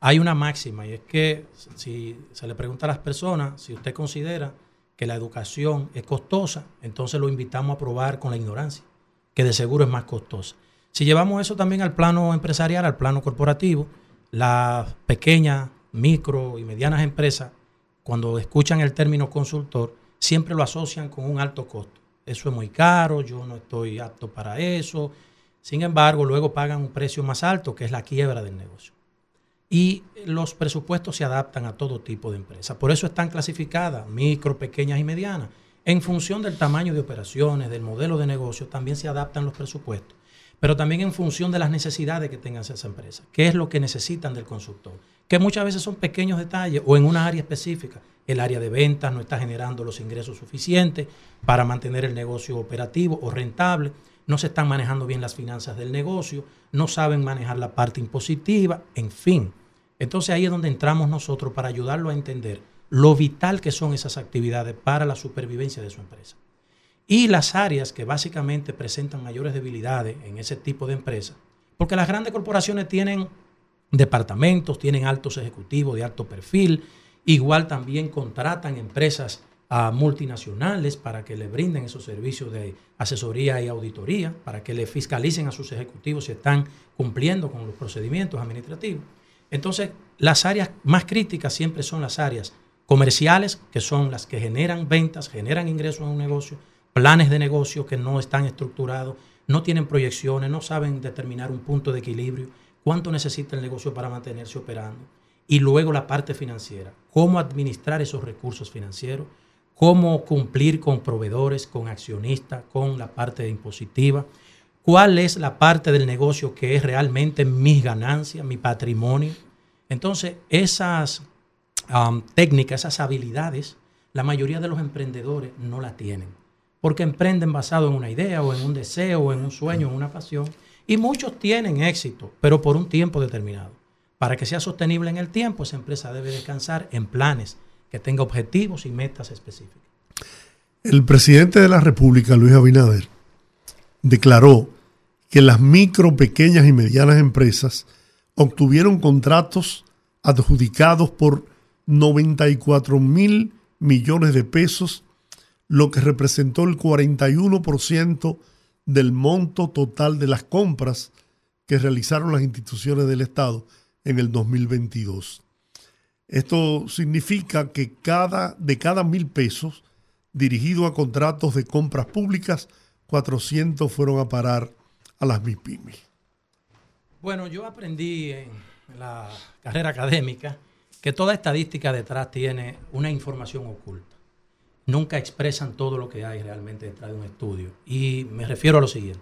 hay una máxima y es que si se le pregunta a las personas si usted considera que la educación es costosa, entonces lo invitamos a probar con la ignorancia, que de seguro es más costosa. Si llevamos eso también al plano empresarial, al plano corporativo, las pequeñas, micro y medianas empresas, cuando escuchan el término consultor, siempre lo asocian con un alto costo. Eso es muy caro, yo no estoy apto para eso. Sin embargo, luego pagan un precio más alto, que es la quiebra del negocio. Y los presupuestos se adaptan a todo tipo de empresas. Por eso están clasificadas micro, pequeñas y medianas. En función del tamaño de operaciones, del modelo de negocio, también se adaptan los presupuestos. Pero también en función de las necesidades que tengan esas empresas. ¿Qué es lo que necesitan del consultor? Que muchas veces son pequeños detalles o en una área específica. El área de ventas no está generando los ingresos suficientes para mantener el negocio operativo o rentable. no se están manejando bien las finanzas del negocio, no saben manejar la parte impositiva, en fin. Entonces ahí es donde entramos nosotros para ayudarlo a entender lo vital que son esas actividades para la supervivencia de su empresa. Y las áreas que básicamente presentan mayores debilidades en ese tipo de empresas, porque las grandes corporaciones tienen departamentos, tienen altos ejecutivos de alto perfil, igual también contratan empresas a multinacionales para que le brinden esos servicios de asesoría y auditoría, para que le fiscalicen a sus ejecutivos si están cumpliendo con los procedimientos administrativos. Entonces, las áreas más críticas siempre son las áreas comerciales, que son las que generan ventas, generan ingresos en un negocio, planes de negocio que no están estructurados, no tienen proyecciones, no saben determinar un punto de equilibrio, cuánto necesita el negocio para mantenerse operando. Y luego la parte financiera, cómo administrar esos recursos financieros, cómo cumplir con proveedores, con accionistas, con la parte impositiva, cuál es la parte del negocio que es realmente mis ganancias, mi patrimonio. Entonces, esas técnicas, esas habilidades, la mayoría de los emprendedores no la tienen, porque emprenden basado en una idea o en un deseo o en un sueño, en una pasión, y muchos tienen éxito, pero por un tiempo determinado. Para que sea sostenible en el tiempo, esa empresa debe descansar en planes que tenga objetivos y metas específicas. El presidente de la República, Luis Abinader, declaró que las micro, pequeñas y medianas empresas obtuvieron contratos adjudicados por 94 mil millones de pesos, lo que representó el 41% del monto total de las compras que realizaron las instituciones del Estado en el 2022. Esto significa que cada, de cada mil pesos dirigido a contratos de compras públicas, 400 fueron a parar a las MIPIMI. Bueno, yo aprendí en la carrera académica que toda estadística detrás tiene una información oculta. Nunca expresan todo lo que hay realmente detrás de un estudio. Y me refiero a lo siguiente.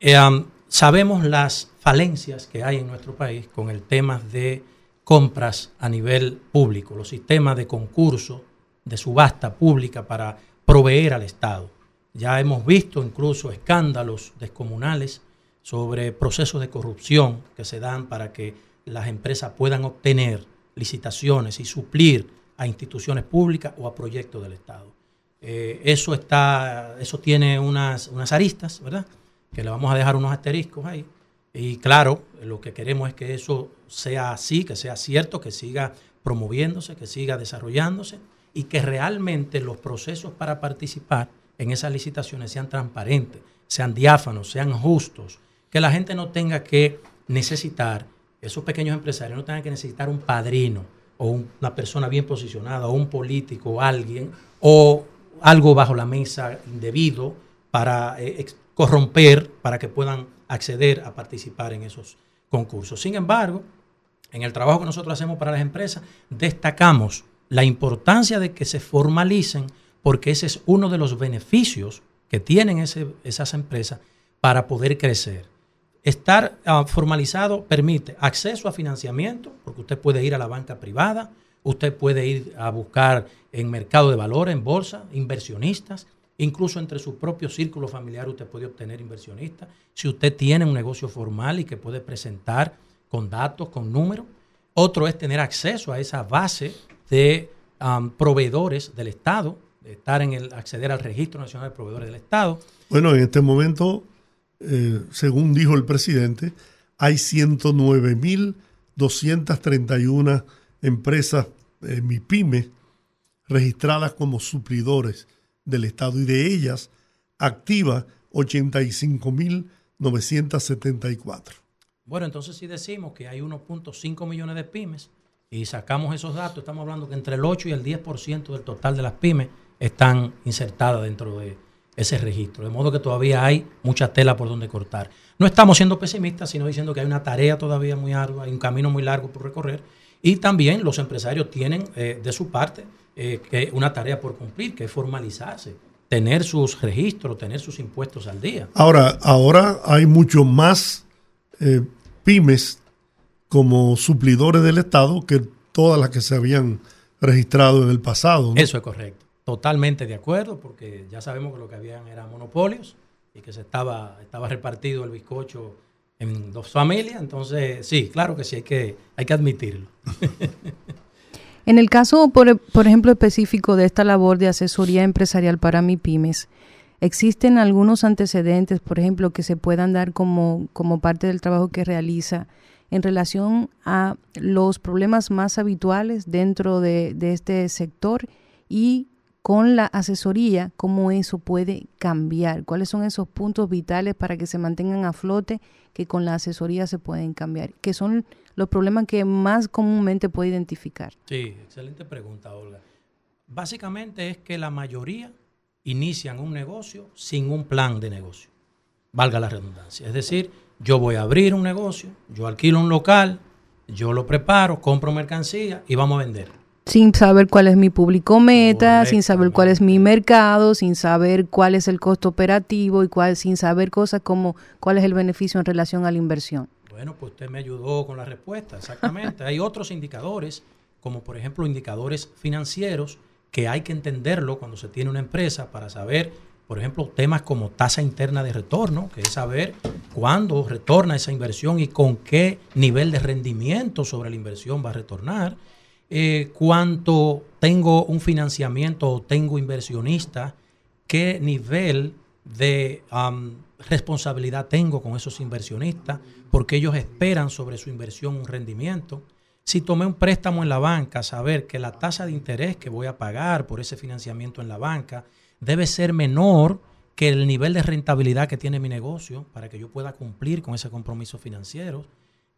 Eh, sabemos las falencias que hay en nuestro país con el tema de compras a nivel público, los sistemas de concurso, de subasta pública para proveer al Estado. Ya hemos visto incluso escándalos descomunales sobre procesos de corrupción que se dan para que las empresas puedan obtener licitaciones y suplir a instituciones públicas o a proyectos del Estado. Eh, eso está, eso tiene unas, unas aristas, ¿verdad? Que le vamos a dejar unos asteriscos ahí. Y claro, lo que queremos es que eso sea así, que sea cierto, que siga promoviéndose, que siga desarrollándose y que realmente los procesos para participar en esas licitaciones sean transparentes, sean diáfanos, sean justos, que la gente no tenga que necesitar, esos pequeños empresarios no tengan que necesitar un padrino o una persona bien posicionada o un político o alguien o algo bajo la mesa indebido para eh, corromper, para que puedan acceder a participar en esos concursos. Sin embargo, en el trabajo que nosotros hacemos para las empresas, destacamos la importancia de que se formalicen porque ese es uno de los beneficios que tienen esas empresas para poder crecer. Estar ah, formalizado permite acceso a financiamiento, porque usted puede ir a la banca privada, usted puede ir a buscar en mercado de valores, en bolsa, inversionistas, incluso entre su propio círculo familiar usted puede obtener inversionistas. Si usted tiene un negocio formal y que puede presentar con datos, con números. Otro es tener acceso a esa base de proveedores del Estado, de estar en el acceder al Registro Nacional de Proveedores del Estado. Bueno, en este momento, eh, según dijo el presidente, hay 109.231 empresas eh, MIPYME registradas como suplidores del Estado y de ellas activa 85.974. Bueno, entonces si decimos que hay 1.5 millones de pymes, y sacamos esos datos, estamos hablando que entre el 8 y el 10% del total de las pymes están insertadas dentro de ese registro. De modo que todavía hay mucha tela por donde cortar. No estamos siendo pesimistas, sino diciendo que hay una tarea todavía muy ardua, hay un camino muy largo por recorrer. Y también los empresarios tienen eh, de su parte eh, que una tarea por cumplir, que es formalizarse, tener sus registros, tener sus impuestos al día. Ahora, ahora hay mucho más eh, pymes como suplidores del Estado que todas las que se habían registrado en el pasado. Eso es correcto. Totalmente de acuerdo, porque ya sabemos que lo que habían eran monopolios y que se estaba, estaba repartido el bizcocho en dos familias. Entonces, sí, claro que sí, hay que, hay que admitirlo. [LAUGHS] En el caso, por, por ejemplo, específico de esta labor de asesoría empresarial para MIPIMES, ¿existen algunos antecedentes, por ejemplo, que se puedan dar como, como parte del trabajo que realiza en relación a los problemas más habituales dentro de, de este sector y con la asesoría, cómo eso puede cambiar, cuáles son esos puntos vitales para que se mantengan a flote que con la asesoría se pueden cambiar, que son los problemas que más comúnmente puede identificar. Sí, excelente pregunta, Olga. Básicamente es que la mayoría inician un negocio sin un plan de negocio, valga la redundancia. Es decir, yo voy a abrir un negocio, yo alquilo un local, yo lo preparo, compro mercancía y vamos a vender sin saber cuál es mi público meta, sin saber cuál es mi mercado, sin saber cuál es el costo operativo y cuál, sin saber cosas como cuál es el beneficio en relación a la inversión. Bueno, pues usted me ayudó con la respuesta, exactamente. [LAUGHS] hay otros indicadores, como por ejemplo indicadores financieros, que hay que entenderlo cuando se tiene una empresa para saber, por ejemplo, temas como tasa interna de retorno, que es saber cuándo retorna esa inversión y con qué nivel de rendimiento sobre la inversión va a retornar eh, cuánto tengo un financiamiento o tengo inversionista, qué nivel de responsabilidad tengo con esos inversionistas, porque ellos esperan sobre su inversión un rendimiento. Si tomé un préstamo en la banca, saber que la tasa de interés que voy a pagar por ese financiamiento en la banca debe ser menor que el nivel de rentabilidad que tiene mi negocio para que yo pueda cumplir con ese compromiso financiero.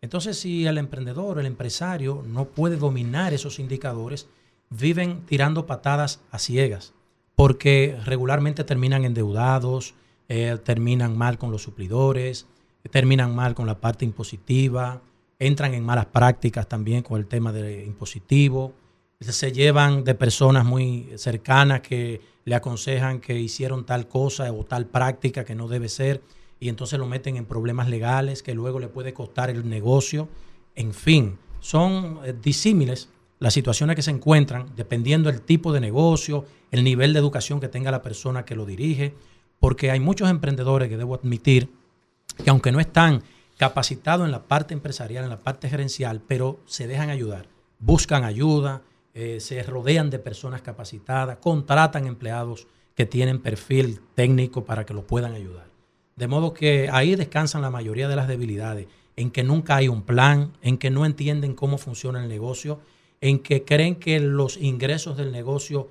Entonces, si el emprendedor, el empresario, no puede dominar esos indicadores, viven tirando patadas a ciegas, porque regularmente terminan endeudados, eh, terminan mal con los suplidores, terminan mal con la parte impositiva, entran en malas prácticas también con el tema de impositivo, se llevan de personas muy cercanas que le aconsejan que hicieron tal cosa o tal práctica que no debe ser y entonces lo meten en problemas legales que luego le puede costar el negocio. En fin, son eh, disímiles las situaciones que se encuentran dependiendo del tipo de negocio, el nivel de educación que tenga la persona que lo dirige, porque hay muchos emprendedores que debo admitir que aunque no están capacitados en la parte empresarial, en la parte gerencial, pero se dejan ayudar, buscan ayuda, eh, se rodean de personas capacitadas, contratan empleados que tienen perfil técnico para que lo puedan ayudar. De modo que ahí descansan la mayoría de las debilidades, en que nunca hay un plan, en que no entienden cómo funciona el negocio, en que creen que los ingresos del negocio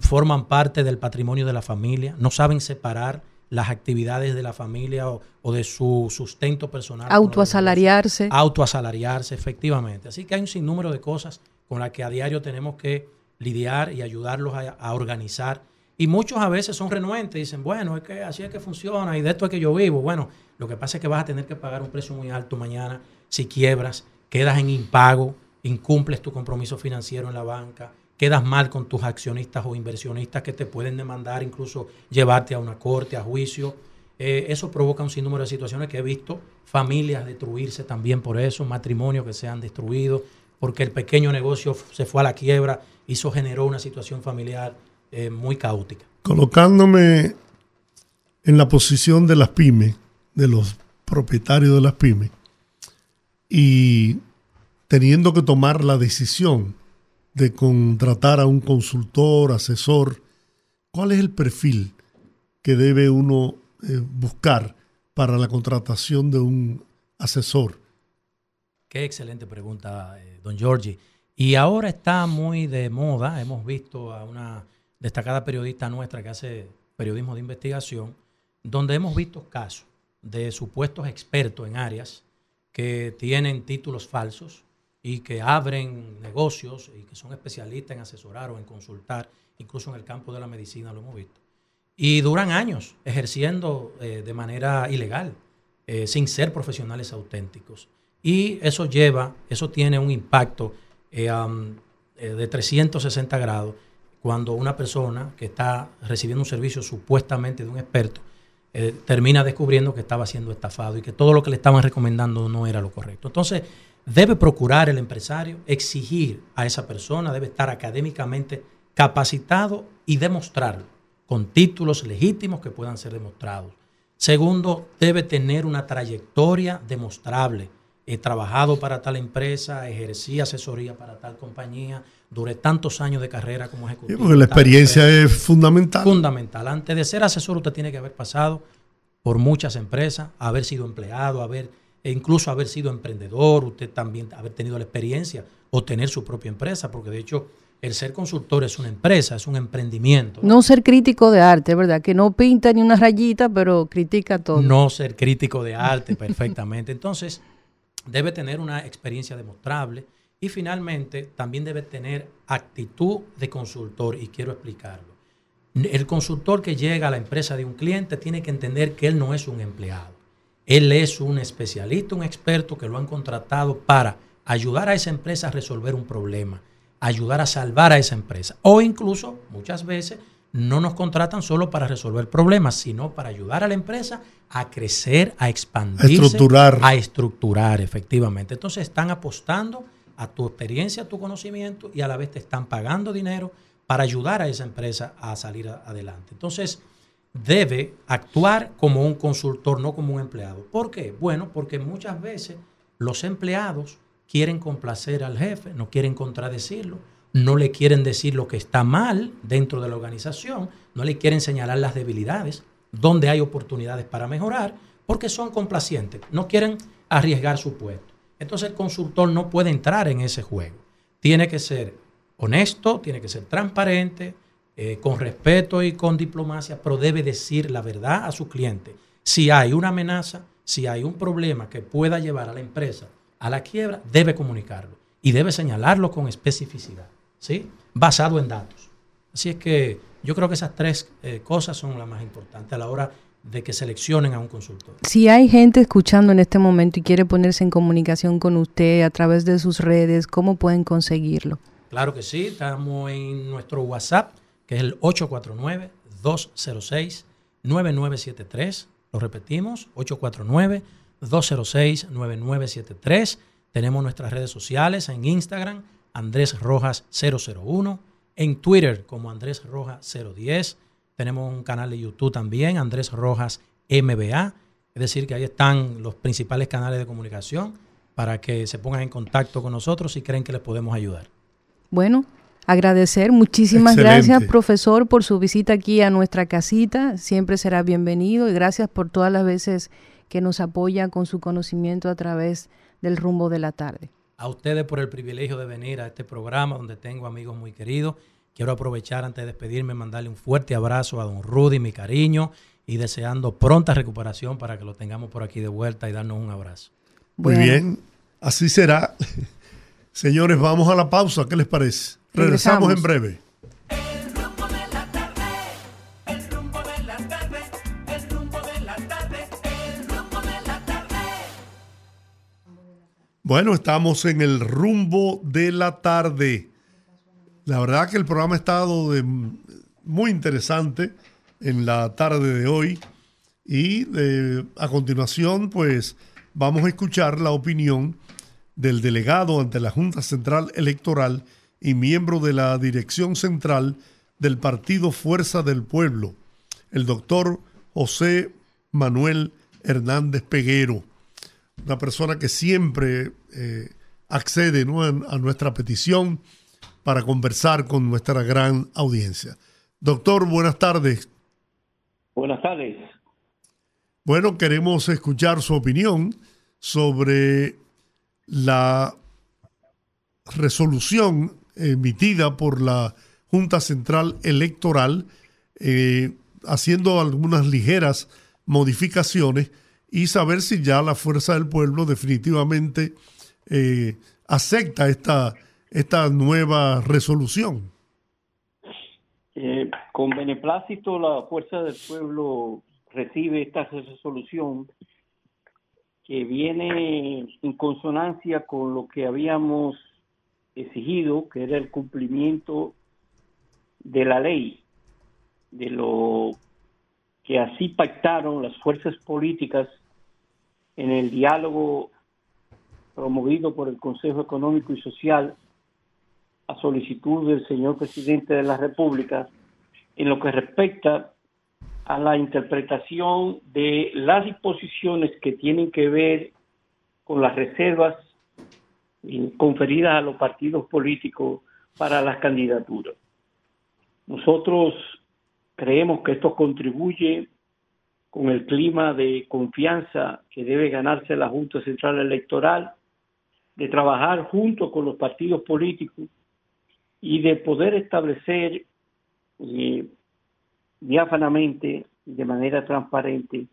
forman parte del patrimonio de la familia, no saben separar las actividades de la familia o, de su sustento personal. Autoasalariarse. Autoasalariarse, efectivamente. Así que hay un sinnúmero de cosas con las que a diario tenemos que lidiar y ayudarlos a organizar y muchos a veces son renuentes, dicen, bueno, es que así es que funciona y de esto es que yo vivo. Bueno, lo que pasa es que vas a tener que pagar un precio muy alto mañana si quiebras, quedas en impago, incumples tu compromiso financiero en la banca, quedas mal con tus accionistas o inversionistas que te pueden demandar, incluso llevarte a una corte, a juicio. Eh, eso provoca un sinnúmero de situaciones que he visto, familias destruirse también por eso, matrimonios que se han destruido, porque el pequeño negocio se fue a la quiebra, y eso generó una situación familiar eh, muy caótica. Colocándome en la posición de las pymes, de los propietarios de las pymes, y teniendo que tomar la decisión de contratar a un consultor, asesor, ¿cuál es el perfil que debe uno eh, buscar para la contratación de un asesor? Qué excelente pregunta, eh, don Giorgi. Y ahora está muy de moda, hemos visto a una destacada periodista nuestra que hace periodismo de investigación, donde hemos visto casos de supuestos expertos en áreas que tienen títulos falsos y que abren negocios y que son especialistas en asesorar o en consultar, incluso en el campo de la medicina lo hemos visto. Y duran años ejerciendo eh, de manera ilegal, eh, sin ser profesionales auténticos. Y eso lleva, eso tiene un impacto eh, de 360 grados cuando una persona que está recibiendo un servicio supuestamente de un experto eh, termina descubriendo que estaba siendo estafado y que todo lo que le estaban recomendando no era lo correcto. Entonces, debe procurar el empresario exigir a esa persona, debe estar académicamente capacitado y demostrarlo con títulos legítimos que puedan ser demostrados. Segundo, debe tener una trayectoria demostrable. He trabajado para tal empresa, ejercí asesoría para tal compañía, duré tantos años de carrera como Sí, ejecutivo. porque la experiencia empresa. es fundamental. Fundamental. Antes de ser asesor, usted tiene que haber pasado por muchas empresas, haber sido empleado, haber, e incluso haber sido emprendedor, usted también haber tenido la experiencia o tener su propia empresa, porque de hecho el ser consultor es una empresa, es un emprendimiento. No ser crítico de arte, ¿verdad? Que no pinta ni una rayita, pero critica todo. no ser crítico de arte [LAUGHS] perfectamente. Entonces, debe tener una experiencia demostrable y finalmente también debe tener actitud de consultor y quiero explicarlo. El consultor que llega a la empresa de un cliente tiene que entender que él no es un empleado. Él es un especialista, un experto que lo han contratado para ayudar a esa empresa a resolver un problema, ayudar a salvar a esa empresa. O incluso, muchas veces, no nos contratan solo para resolver problemas, sino para ayudar a la empresa a crecer, a expandirse, estructurar. a estructurar, efectivamente. Entonces están apostando a tu experiencia, a tu conocimiento y a la vez te están pagando dinero para ayudar a esa empresa a salir a- adelante. Entonces, debe actuar como un consultor, no como un empleado. ¿Por qué? Bueno, porque muchas veces los empleados quieren complacer al jefe, no quieren contradecirlo, no le quieren decir lo que está mal dentro de la organización, no le quieren señalar las debilidades, donde hay oportunidades para mejorar, porque son complacientes, no quieren arriesgar su puesto. Entonces el consultor no puede entrar en ese juego. Tiene que ser honesto, tiene que ser transparente, eh, con respeto y con diplomacia, pero debe decir la verdad a su cliente. Si hay una amenaza, si hay un problema que pueda llevar a la empresa a la quiebra, debe comunicarlo y debe señalarlo con especificidad, ¿sí? Basado en datos. Así es que yo creo que esas tres eh, cosas son las más importantes a la hora de que seleccionen a un consultor. Si hay gente escuchando en este momento y quiere ponerse en comunicación con usted a través de sus redes, ¿cómo pueden conseguirlo? Claro que sí, estamos en nuestro WhatsApp, que es el 849-206-9973. Lo repetimos, 849-206-9973. Tenemos nuestras redes sociales en Instagram, Andrés Rojas 001, en Twitter como Andrés Rojas 010. Tenemos un canal de YouTube también, Andrés Rojas MBA. Es decir, que ahí están los principales canales de comunicación para que se pongan en contacto con nosotros si creen que les podemos ayudar. Bueno, agradecer. Muchísimas Excelente. gracias, profesor, por su visita aquí a nuestra casita. Siempre será bienvenido y gracias por todas las veces que nos apoya con su conocimiento a través del rumbo de la tarde. A ustedes por el privilegio de venir a este programa donde tengo amigos muy queridos. Quiero aprovechar antes de despedirme, mandarle un fuerte abrazo a don Rudy, mi cariño, y deseando pronta recuperación para que lo tengamos por aquí de vuelta y darnos un abrazo. Muy bien, así será. [LAUGHS] Señores, vamos a la pausa. ¿Qué les parece? Regresamos, Regresamos. en breve. Bueno, estamos en el rumbo de la tarde. La verdad que el programa ha estado muy interesante en la tarde de hoy. Y eh, a continuación, pues vamos a escuchar la opinión del delegado ante la Junta Central Electoral y miembro de la Dirección Central del Partido Fuerza del Pueblo, el doctor José Manuel Hernández Peguero una persona que siempre eh, accede ¿no? a, nuestra petición para conversar con nuestra gran audiencia. Doctor, buenas tardes. Buenas tardes. Bueno, queremos escuchar su opinión sobre la resolución emitida por la Junta Central Electoral, eh, haciendo algunas ligeras modificaciones y saber si ya la Fuerza del Pueblo definitivamente eh, acepta esta, esta nueva resolución. Eh, con beneplácito, la Fuerza del Pueblo recibe esta resolución que viene en consonancia con lo que habíamos exigido, que era el cumplimiento de la ley, de lo que así pactaron las fuerzas políticas en el diálogo promovido por el Consejo Económico y Social a solicitud del señor presidente de la República en lo que respecta a la interpretación de las disposiciones que tienen que ver con las reservas eh, conferidas a los partidos políticos para las candidaturas. Nosotros creemos que esto contribuye con el clima de confianza que debe ganarse la Junta Central Electoral, de trabajar junto con los partidos políticos y de poder establecer eh, diáfanamente, de manera transparente,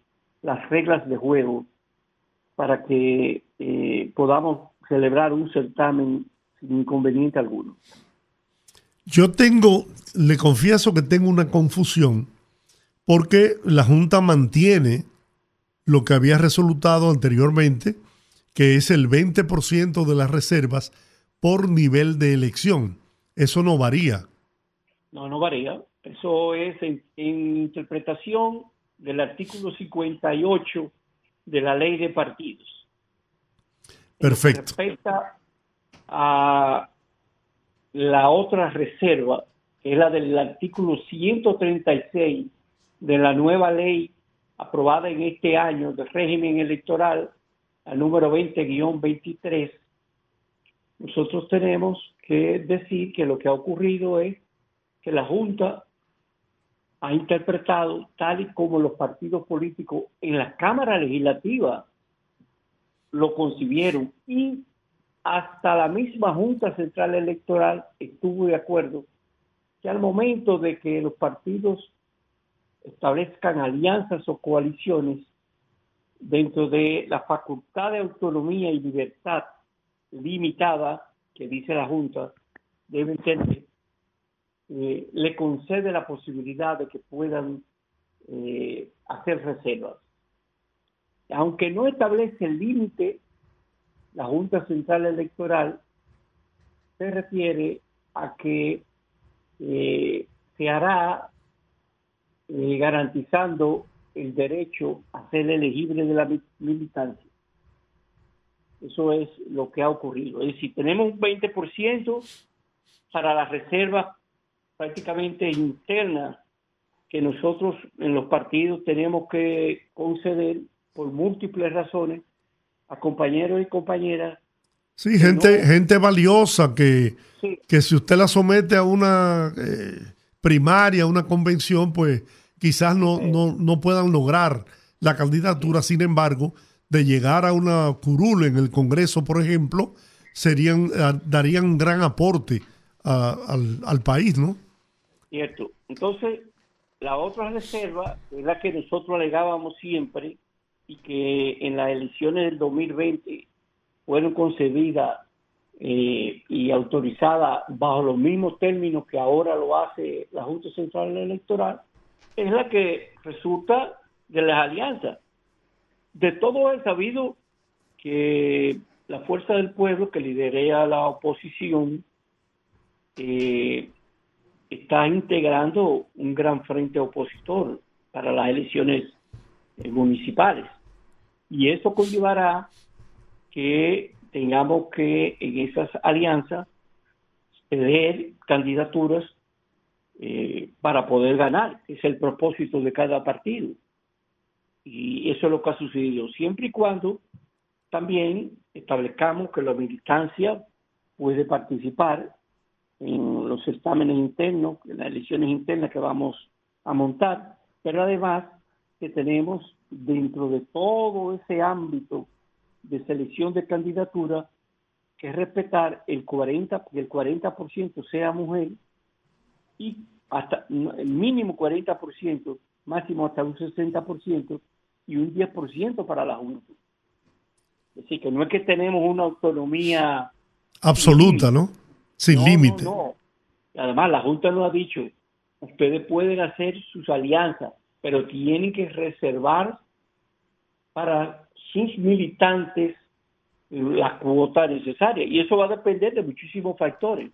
las reglas de juego para que eh, podamos celebrar un certamen sin inconveniente alguno. Yo tengo, le confieso que tengo una confusión porque la Junta mantiene lo que había resultado anteriormente, que es el 20% de las reservas por nivel de elección. Eso no varía. No, no varía. Eso es en, en interpretación del artículo 58 de la ley de partidos. Perfecto. Respecta a la otra reserva, que es la del artículo 136 de la nueva ley aprobada en este año del régimen electoral, la número 20-23, nosotros tenemos que decir que lo que ha ocurrido es que la Junta ha interpretado tal y como los partidos políticos en la Cámara Legislativa lo concibieron y hasta la misma Junta Central Electoral estuvo de acuerdo que al momento de que los partidos establezcan alianzas o coaliciones dentro de la facultad de autonomía y libertad limitada que dice la Junta, deben tener, eh, le concede la posibilidad de que puedan eh, hacer reservas. Aunque no establece el límite, la Junta Central Electoral se refiere a que eh, se hará eh, garantizando el derecho a ser elegible de la mi- militancia. Eso es lo que ha ocurrido. Es decir, tenemos un 20% para las reservas prácticamente internas que nosotros en los partidos tenemos que conceder por múltiples razones a compañeros y compañeras Sí, gente, gente valiosa que, Sí. que si usted la somete a una eh, primaria, a una convención, pues quizás no, no, no puedan lograr la candidatura. Sin embargo, de llegar a una curul en el Congreso, por ejemplo, serían, darían un gran aporte a- al, al país, ¿no? ¿cierto? Entonces, la otra reserva es la que nosotros alegábamos siempre y que en las elecciones del 2020 fueron concebidas eh, y autorizadas bajo los mismos términos que ahora lo hace la Junta Central Electoral, es la que resulta de las alianzas. De todo es sabido que la fuerza del pueblo que lidera la oposición eh, está integrando un gran frente opositor para las elecciones eh, municipales. Y eso conllevará que tengamos que en esas alianzas ceder candidaturas eh, para poder ganar, es el propósito de cada partido. Y eso es lo que ha sucedido, siempre y cuando también establezcamos que la militancia puede participar en los certámenes internos, en las elecciones internas que vamos a montar, pero además que tenemos dentro de todo ese ámbito de selección de candidatura que respetar el 40, que el 40% sea mujer y hasta el mínimo 40%, máximo hasta un 60% y un 10% para la Junta. Es decir, que no es que tenemos una autonomía Absoluta, ¿no? Sin no, límite. No, no. Además, la Junta nos ha dicho, ustedes pueden hacer sus alianzas, pero tienen que reservar para sus militantes la cuota necesaria. Y eso va a depender de muchísimos factores.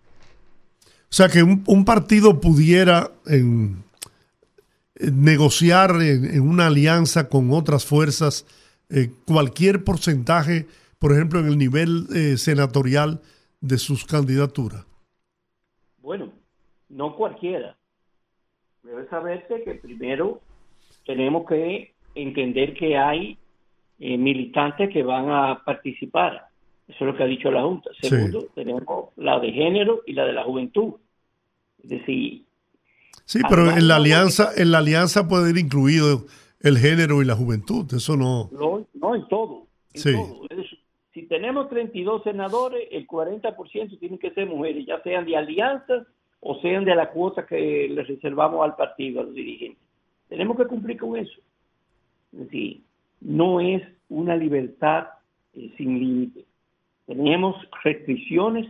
O sea, que un, un partido pudiera en- en negociar en, en una alianza con otras fuerzas eh, cualquier porcentaje, por ejemplo, en el nivel eh, senatorial de sus candidaturas. Bueno, no cualquiera. Debe saberse que primero tenemos que entender que hay eh, militantes que van a participar. Eso es lo que ha dicho la Junta. Sí. Segundo, tenemos la de género y la de la juventud. Es decir, Sí, pero en la alianza, en la alianza puede ir incluido el género y la juventud. Eso no. no, no en todo. en Sí. todo. Es si tenemos 32 senadores, el 40% tienen que ser mujeres, ya sean de alianzas o sean de la cuota que le reservamos al partido, a los dirigentes. Tenemos que cumplir con eso. Es decir, no es una libertad eh, sin límite. Tenemos restricciones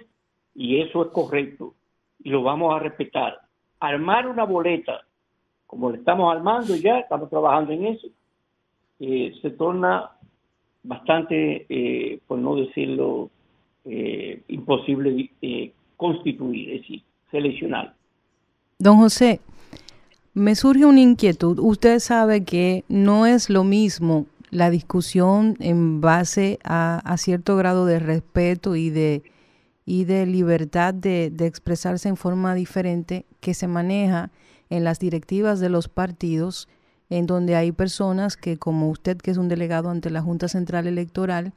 y eso es correcto y lo vamos a respetar. Armar una boleta, como le estamos armando ya, estamos trabajando en eso, eh, se torna bastante, eh, por no decirlo, imposible constituir, es decir, seleccionar. Don José, me surge una inquietud. Usted sabe que no es lo mismo la discusión en base a, a cierto grado de respeto y de, y de libertad de, de expresarse en forma diferente que se maneja en las directivas de los partidos, en donde hay personas que, como usted, que es un delegado ante la Junta Central Electoral,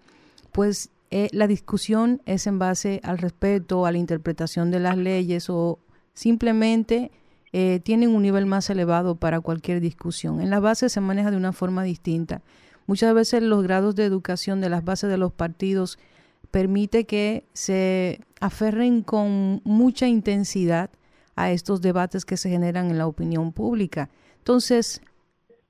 pues eh, la discusión es en base al respeto, a la interpretación de las leyes o simplemente eh, tienen un nivel más elevado para cualquier discusión. En la base se maneja de una forma distinta. Muchas veces los grados de educación de las bases de los partidos permite que se aferren con mucha intensidad a estos debates que se generan en la opinión pública. Entonces,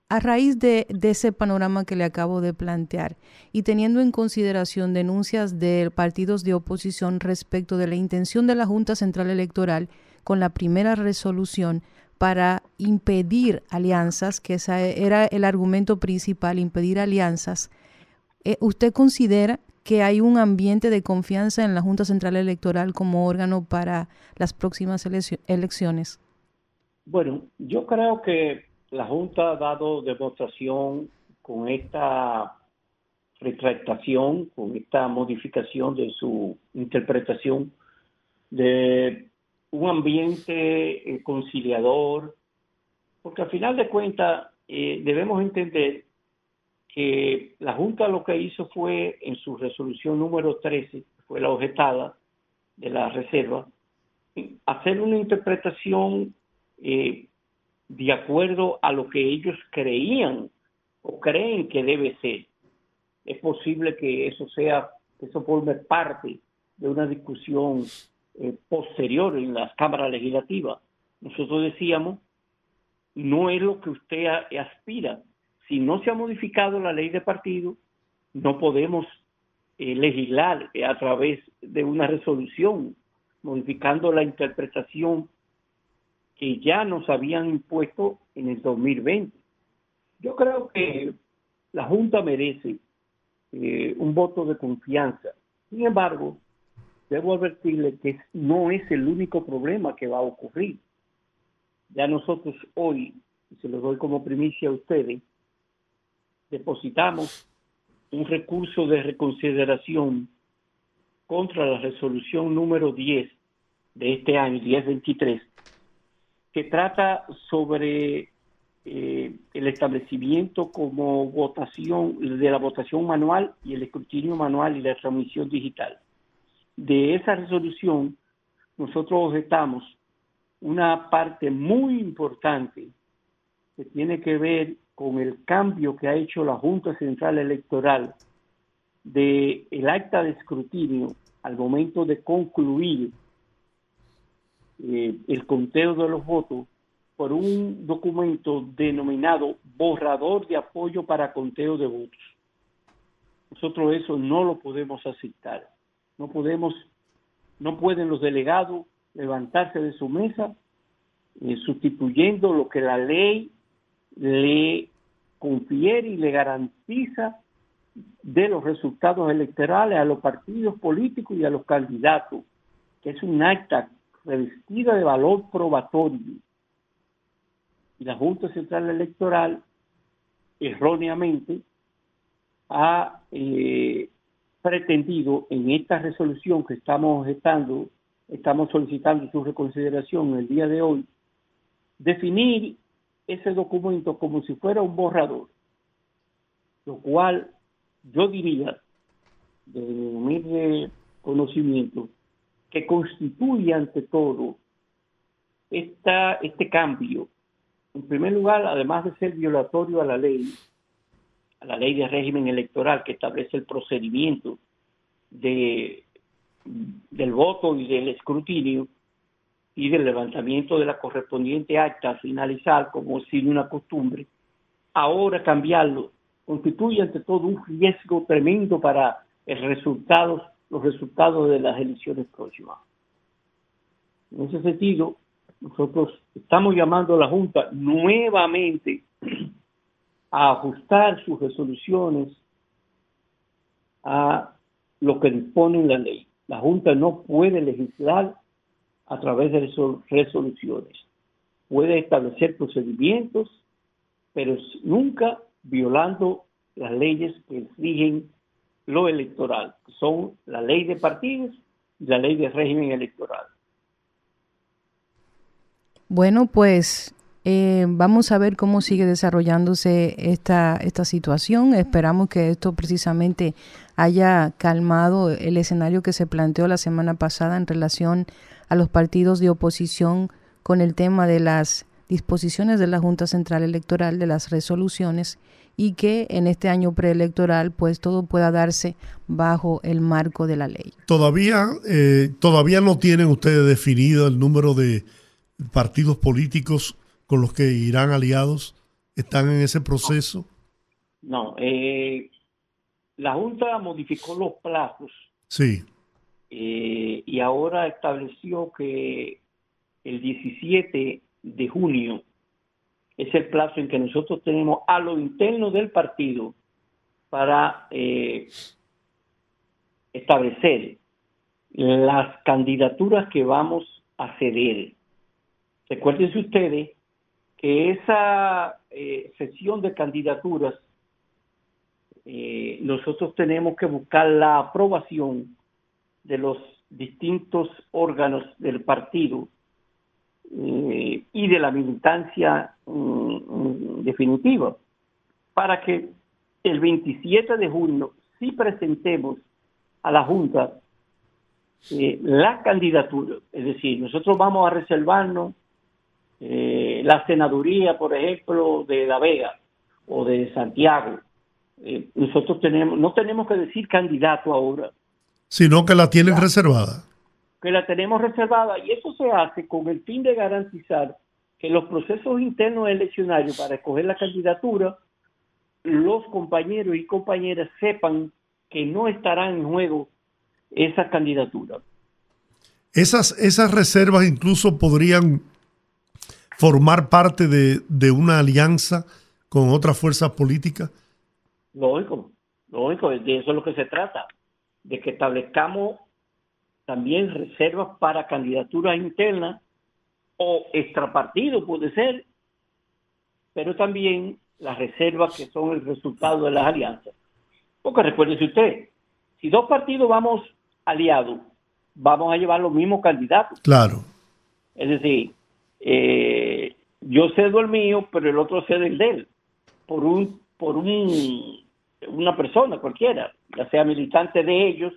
a raíz de, de, ese panorama que le acabo de plantear y teniendo en consideración denuncias de partidos de oposición respecto de la intención de la Junta Central Electoral con la primera resolución para impedir alianzas, que ese era el argumento principal, impedir alianzas, eh, ¿usted considera que hay un ambiente de confianza en la Junta Central Electoral como órgano para las próximas elecciones? Bueno, yo creo que la Junta ha dado demostración con esta retractación, con esta modificación de su interpretación de un ambiente eh, conciliador, porque al final de cuentas eh, debemos entender que la Junta lo que hizo fue en su resolución número 13, fue la objetada de la reserva, hacer una interpretación eh, de acuerdo a lo que ellos creían o creen que debe ser. Es posible que eso sea, que eso forme parte de una discusión eh, posterior en las cámaras legislativas. Nosotros decíamos, no es lo que usted aspira. Si no se ha modificado la ley de partido, no podemos eh, legislar eh, a través de una resolución, modificando la interpretación que ya nos habían impuesto en el 2020. Yo creo que la Junta merece eh, un voto de confianza. Sin embargo, debo advertirle que no es el único problema que va a ocurrir. Ya nosotros hoy, y se lo doy como primicia a ustedes, depositamos un recurso de reconsideración contra la resolución número 10 de este año, 1023, que trata sobre eh, el establecimiento como votación de la votación manual y el escrutinio manual y la transmisión digital. De esa resolución, nosotros objetamos una parte muy importante que tiene que ver con el cambio que ha hecho la Junta Central Electoral de el acta de escrutinio al momento de concluir eh, el conteo de los votos por un documento denominado borrador de apoyo para conteo de votos. Nosotros eso no lo podemos aceptar. No podemos, no pueden los delegados levantarse de su mesa eh, sustituyendo lo que la ley le confiere y le garantiza de los resultados electorales a los partidos políticos y a los candidatos, que es un acta revestida de valor probatorio. Y la Junta Central Electoral erróneamente ha eh, pretendido en esta resolución que estamos objetando, estamos solicitando su reconsideración el día de hoy, definir ese documento como si fuera un borrador, lo cual yo diría, de mi conocimiento, que constituye ante todo esta, este cambio. En primer lugar, además de ser violatorio a la ley, a la ley de régimen electoral que establece el procedimiento de, del voto y del escrutinio y del levantamiento de la correspondiente acta a finalizar como sin una costumbre, ahora cambiarlo constituye ante todo un riesgo tremendo para el los resultados de las elecciones próximas. En ese sentido, nosotros estamos llamando a la Junta nuevamente a ajustar sus resoluciones a lo que dispone la ley. La Junta no puede legislar a través de resol- resoluciones. Puede establecer procedimientos, pero nunca violando las leyes que rigen lo electoral, que son la ley de partidos y la ley de régimen electoral. Bueno, pues eh, vamos a ver cómo sigue desarrollándose esta, esta situación. Esperamos que esto precisamente haya calmado el escenario que se planteó la semana pasada en relación a los partidos de oposición con el tema de las disposiciones de la Junta Central Electoral, de las resoluciones, y que en este año preelectoral pues todo pueda darse bajo el marco de la ley. Todavía, eh, todavía no tienen ustedes definido el número de partidos políticos con los que irán aliados. ¿Están en ese proceso? No, eh, la Junta modificó los plazos Sí. eh, y ahora estableció que el 17 de junio es el plazo en que nosotros tenemos a lo interno del partido para eh, establecer las candidaturas que vamos a ceder. Recuérdense ustedes esa eh, sesión de candidaturas eh, nosotros tenemos que buscar la aprobación de los distintos órganos del partido eh, y de la militancia mm, mm, definitiva para que el 27 de junio sí presentemos a la Junta la candidatura. Es decir, nosotros vamos a reservarnos eh, la senaduría, por ejemplo, de La Vega o de Santiago. Eh, nosotros tenemos, no tenemos que decir candidato ahora, Sino que la tienen reservada. que la tenemos reservada y eso se hace con el fin de garantizar que los procesos internos eleccionarios para escoger la candidatura, los compañeros y compañeras sepan que no estará en juego esa candidatura. Esas, esas reservas incluso podrían formar parte de, de una alianza con otras fuerzas políticas. Lógico, lógico, de eso es lo que se trata, de que establezcamos también reservas para candidaturas internas o extrapartido puede ser, pero también las reservas que son el resultado de las alianzas. Porque recuérdese usted, si dos partidos vamos aliados, vamos a llevar los mismos candidatos. Claro. Es decir, eh, yo cedo el mío, pero el otro cede el de él, por un, por un, una persona cualquiera, ya sea militante de ellos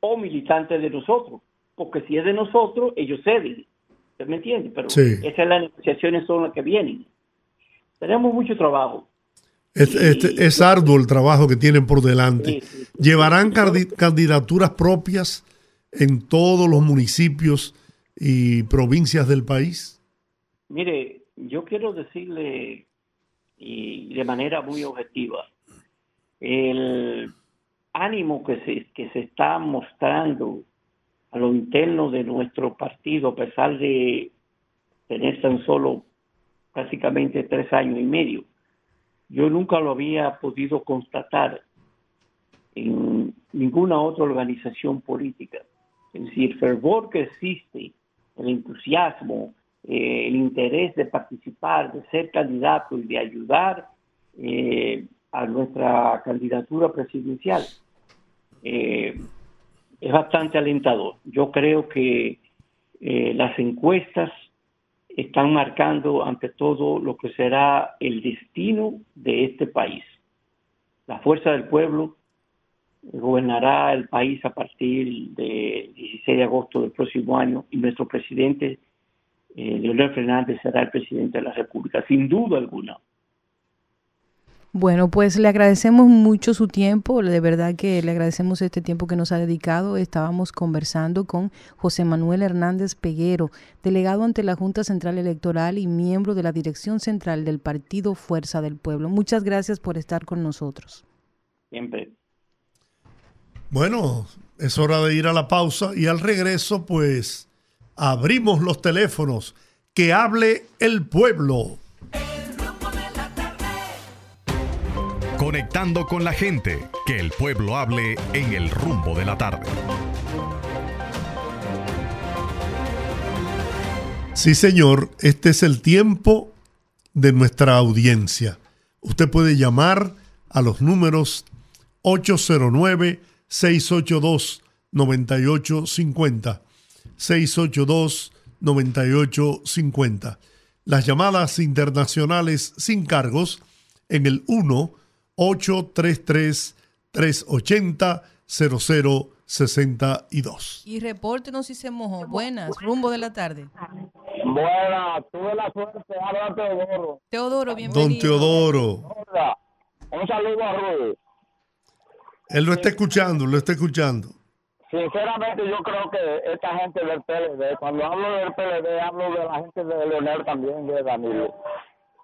o militante de nosotros, porque si es de nosotros, ellos ceden. ¿Usted me entiende? Pero Sí. esas las negociaciones son las que vienen. Tenemos mucho trabajo. Es, este- es arduo el trabajo que tienen por delante. ¿Llevarán candidaturas propias en todos los municipios y provincias del país? Mire, yo quiero decirle y de manera muy objetiva, el ánimo que se, que se está mostrando a lo interno de nuestro partido, a pesar de tener tan solo prácticamente tres años y medio, yo nunca lo había podido constatar en ninguna otra organización política. Es decir, el fervor que existe, el entusiasmo, eh, el interés de participar, de ser candidato y de ayudar eh, a nuestra candidatura presidencial eh, es bastante alentador. Yo creo que las encuestas están marcando ante todo lo que será el destino de este país. La fuerza del pueblo gobernará el país a partir del 16 de agosto del próximo año y nuestro presidente, eh, Leonel Fernández, será el presidente de la República, sin duda alguna. Bueno, pues le agradecemos mucho su tiempo, de verdad que le agradecemos este tiempo que nos ha dedicado. Estábamos conversando con José Manuel Hernández Peguero, delegado ante la Junta Central Electoral y miembro de la Dirección Central del Partido Fuerza del Pueblo. Muchas gracias por estar con nosotros. Siempre. Bueno, es hora de ir a la pausa y al regreso pues abrimos los teléfonos. Que hable el pueblo. Conectando con la gente, que el pueblo hable en el rumbo de la tarde. Sí, señor, este es el tiempo de nuestra audiencia. Usted puede llamar a los números 809-682-9850. 682-9850. Las llamadas internacionales sin cargos en el 1-833-380-0062. Y repórtenos si se mojó. Buenas, rumbo de la tarde. Buenas, tuve la suerte, habla Teodoro. Teodoro, bienvenido. Don Teodoro, Hola, un saludo a Rudy. Él lo está escuchando, lo está escuchando. Sinceramente yo creo que esta gente del PLD, cuando hablo del PLD, hablo de la gente de Leonel también, de Danilo.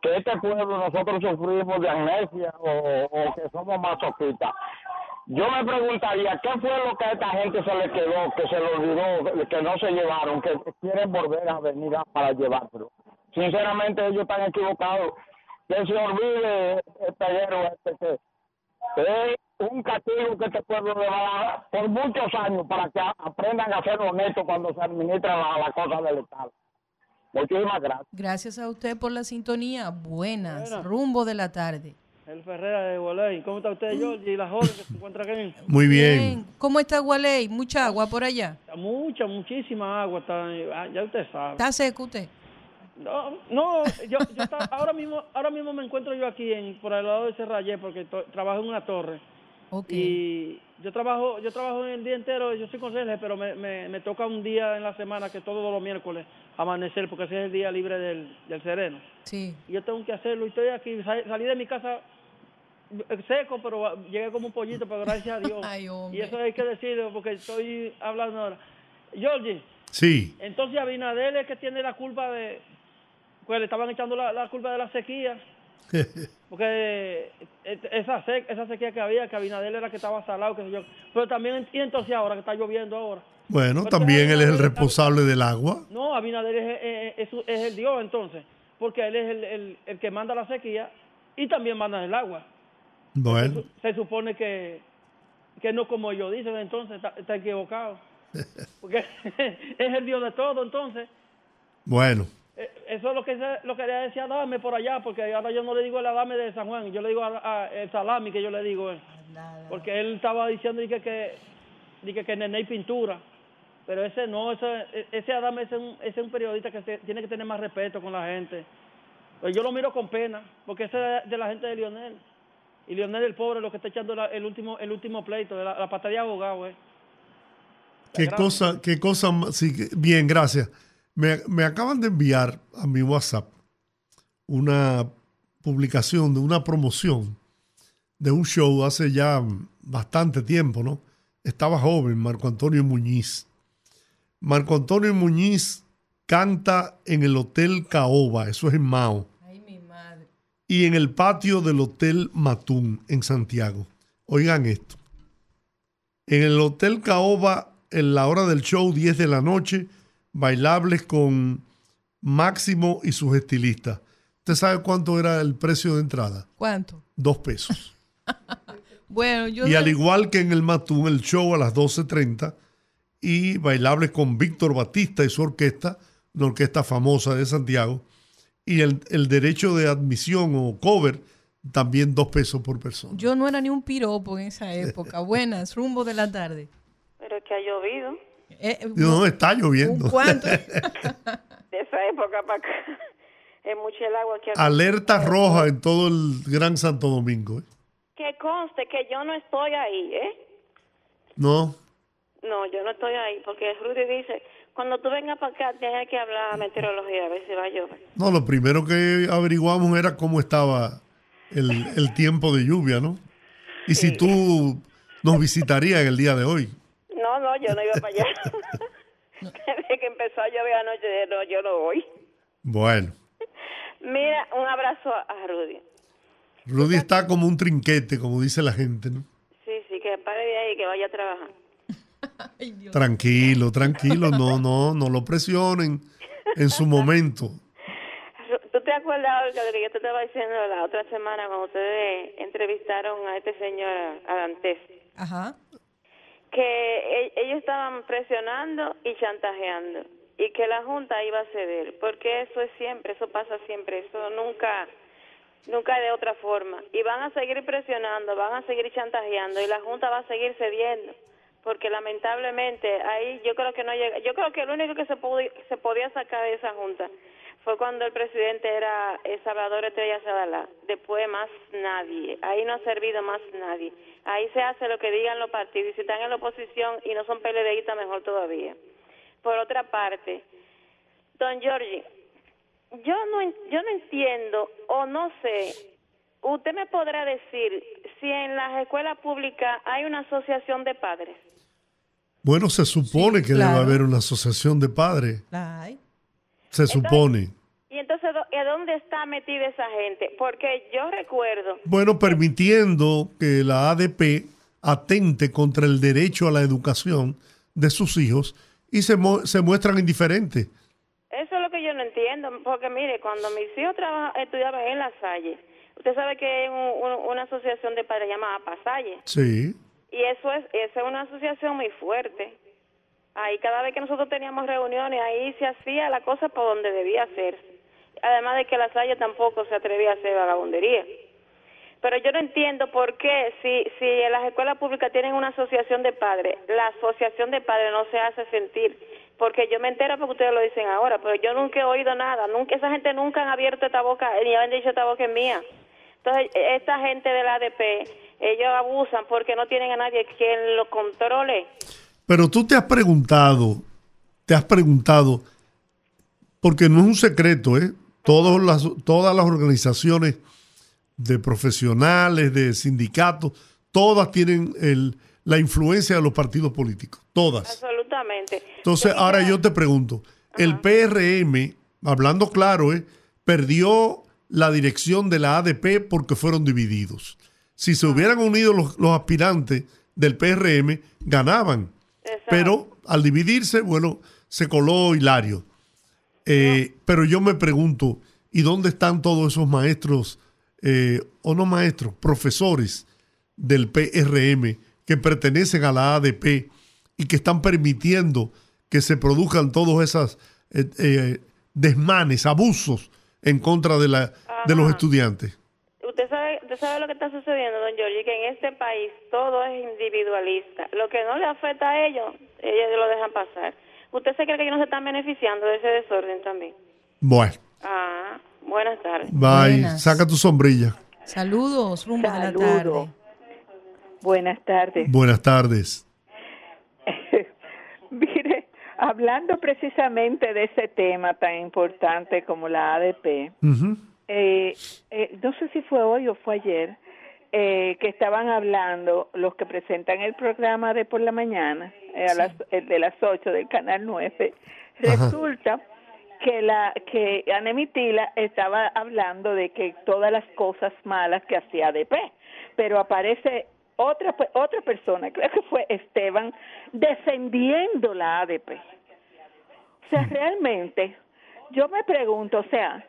Que este pueblo nosotros sufrimos de amnesia o, o que somos masoquistas. Yo me preguntaría, ¿qué fue lo que a esta gente se le quedó, que se le olvidó, que no se llevaron, que quieren volver a venir a- para llevárselo? Sinceramente ellos están equivocados. Que se olvide el peguero este que un castigo que este pueblo le va a dar por muchos años para que aprendan a ser honestos cuando se administra la, la cosa del Estado. Muchísimas gracias. Gracias a usted por la sintonía. Buenas, Buenas. rumbo de la tarde. El Ferrera de Gualey. ¿Cómo está usted, George? Y la joven que se encuentra aquí. Muy bien. ¿Cómo está Gualey? Mucha agua por allá. Mucha, muchísima agua. Está, ah, ya usted sabe. ¿Está seco usted? No, no yo, yo está- ahora, mismo, ahora mismo me encuentro yo aquí en, por el lado de Serrayé porque to- trabajo en una torre. Y yo trabajo yo trabajo el día entero, yo soy conserje, pero me, me, me toca un día en la semana que todos los miércoles amanecer porque ese es el día libre del, del sereno. Sí. Y yo tengo que hacerlo y estoy aquí. Sal- Salí de mi casa eh, seco, pero llegué como un pollito, pero gracias a [LAUGHS] Dios. Ay, y eso hay que decirlo porque estoy hablando ahora. Georgie, Sí, entonces Abinader es que tiene la culpa de... Pues le estaban echando la, la culpa de la sequía. [LAUGHS] Porque eh, esa, sec- esa sequía que había, que Abinader era que estaba salado, que yo. Pero también, y entonces ahora que está lloviendo ahora. bueno, Pero también él es el responsable del agua. No, Abinader es, es- es- es el Dios entonces, porque él es el, el- el que manda la sequía y también manda el agua. Bueno, Se supone que, que no como ellos dicen, entonces está, está equivocado. [LAUGHS] Porque [LAUGHS] es el Dios de todo, entonces. bueno, Eso es lo que, se- lo que le decía Adame por allá, porque ahora yo no le digo el Adame de San Juan, yo le digo a, a- el Salami que yo le digo. eh. Porque él estaba diciendo dije, que, dije, que Nene y pintura. Pero ese no, ese, ese Adame ese es, un, ese es un periodista que se- tiene que tener más respeto con la gente. Pues yo lo miro con pena, porque ese es de la gente de Lionel. Y Lionel el pobre lo que está echando la- el último el último pleito, de la, la pata de abogado, eh. qué cosa, qué cosa, más- sí, bien, gracias. Me, me acaban de enviar a mi WhatsApp una publicación de una promoción de un show hace ya bastante tiempo, ¿no? Estaba joven, Marco Antonio Muñiz. Marco Antonio Muñiz canta en el Hotel Caoba, eso es en Mao. Y en el patio del Hotel Matún, en Santiago. Oigan esto. En el Hotel Caoba, en la hora del show, 10 de la noche, bailables con Máximo y sus estilistas. ¿Usted sabe cuánto era el precio de entrada? ¿Cuánto? Dos pesos. [LAUGHS] Bueno, yo y no- al igual que en el Matún, el show a las 12.30 y bailables con Víctor Batista y su orquesta, una orquesta famosa de Santiago, y el, el derecho de admisión o cover, también dos pesos por persona. yo no era ni un piropo en esa época. [LAUGHS] Buenas, rumbo de la tarde. Pero es que ha llovido. Eh, No, está lloviendo. ¿Un cuánto? [LAUGHS] de esa época para acá. Es mucho el agua que... Alerta roja en todo el Gran Santo Domingo. ¿eh? Que conste que yo no estoy ahí, ¿eh? No, No, yo no estoy ahí, porque Rudy dice, cuando tú vengas para acá tienes que hablar meteorología, a ver si va a llover. no, lo primero que averiguamos era cómo estaba el, el tiempo de lluvia, ¿no? Y si tú nos visitarías el día de hoy. No, yo no iba para allá. [LAUGHS] [LAUGHS] Desde que empezó a llover anoche, dije, no, yo no voy. Bueno, Mira, un abrazo a Rudy. Rudy está como un trinquete, como dice la gente, ¿no? Sí, sí, que pare de ahí y que vaya a trabajar. [LAUGHS] Tranquilo, tranquilo, no, no, no lo presionen en su momento. ¿Tú te acuerdas Olga, de lo que yo te estaba diciendo la otra semana cuando ustedes entrevistaron a este señor, a Dantes? Ajá. Que e- ellos estaban presionando y chantajeando y que la junta iba a ceder porque eso es siempre eso pasa siempre eso nunca nunca de otra forma. Y van a seguir presionando van a seguir chantajeando y la junta va a seguir cediendo porque lamentablemente ahí yo creo que no llega yo creo que lo único que se pudi- se podía sacar de esa junta fue cuando el presidente era el Salvador Estrella Sadalá. Después más nadie. Ahí no ha servido más nadie. Ahí se hace lo que digan los partidos. Y si están en la oposición y no son PLDistas, mejor todavía. Por otra parte, don Giorgi, yo no, yo no entiendo o no sé, usted me podrá decir si en las escuelas públicas hay una asociación de padres. Bueno, se supone que debe haber una asociación de padres. La hay. Se supone. Y entonces, ¿dó- ¿a dónde está metida esa gente? Porque yo recuerdo Bueno, permitiendo que la ADP atente contra el derecho a la educación de sus hijos y se, mu- se muestran indiferentes. Eso es lo que yo no entiendo, porque mire, cuando mis hijos estudiaban en La Salle, usted sabe que hay un- un- una asociación de padres llamada Pasalle, Sí. y eso es, esa es una asociación muy fuerte. Ahí cada vez que nosotros teníamos reuniones, ahí se hacía la cosa por donde debía hacerse. Además de que La Salle tampoco se atrevía a hacer vagabundería. Pero yo no entiendo por qué, si, si en las escuelas públicas tienen una asociación de padres, la asociación de padres no se hace sentir. Porque yo me entero porque ustedes lo dicen ahora, pero yo nunca he oído nada. nunca Esa gente nunca han abierto esta boca, ni han dicho esta boca es mía. Entonces, esta gente del ADP, ellos abusan porque no tienen a nadie quien lo controle. Pero tú te has preguntado, te has preguntado, porque no es un secreto, ¿eh? Todas las, todas las organizaciones de profesionales, de sindicatos, todas tienen el, la influencia de los partidos políticos, todas. Absolutamente. Entonces, ahora yo te pregunto, el PRM, hablando claro, ¿eh? perdió la dirección de la ADP porque fueron divididos. Si se hubieran unido los, los aspirantes del PRM, ganaban. Pero al dividirse, bueno, se coló Hilario. Eh, Pero yo me pregunto, ¿y dónde están todos esos maestros, eh, o no maestros, profesores del PRM que pertenecen a la ADP y que están permitiendo que se produzcan todos esos eh, eh, desmanes, abusos en contra de, la, de los estudiantes? Usted sabe, lo que está sucediendo, don Giorgi, que en este país todo es individualista. Lo que no le afecta a ellos, ellos lo dejan pasar. ¿Usted se cree que ellos no se están beneficiando de ese desorden también? Bueno, Ah, buenas tardes. bye, Buenas. saca tu sombrilla. Saludos, rumbo de la Saludos. tarde. Buenas tardes. Buenas tardes. [LAUGHS] Mire, hablando precisamente de ese tema tan importante como la ADP, Ujú. Eh, eh, no sé si fue hoy o fue ayer, eh, que estaban hablando los que presentan el programa de por la mañana, eh, a las, el de las 8 del Canal 9. Ajá. Resulta que la que Anemitila estaba hablando de que todas las cosas malas que hacía ADP, pero aparece otra pe- otra persona, creo que fue Esteban, defendiendo la ADP. O sea, realmente, yo me pregunto, o sea,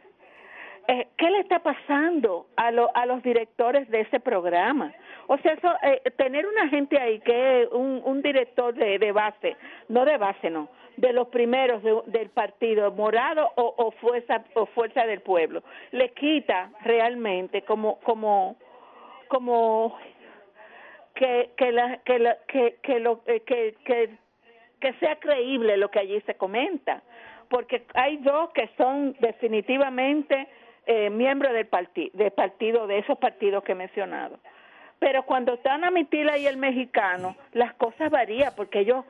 eh, ¿qué le está pasando a, lo- a los directores de ese programa? O sea, eso, eh, tener una gente ahí que un, un director de, base, no de base, no, de los primeros de- del partido, morado o, o fuerza o fuerza del pueblo, le quita realmente como como como que que la, que, la- que, que lo eh, que que sea creíble lo que allí se comenta porque hay dos que son definitivamente eh, miembros del, parti del partido, de esos partidos que he mencionado. Pero cuando están a Mitila y el mexicano, las cosas varían porque ellos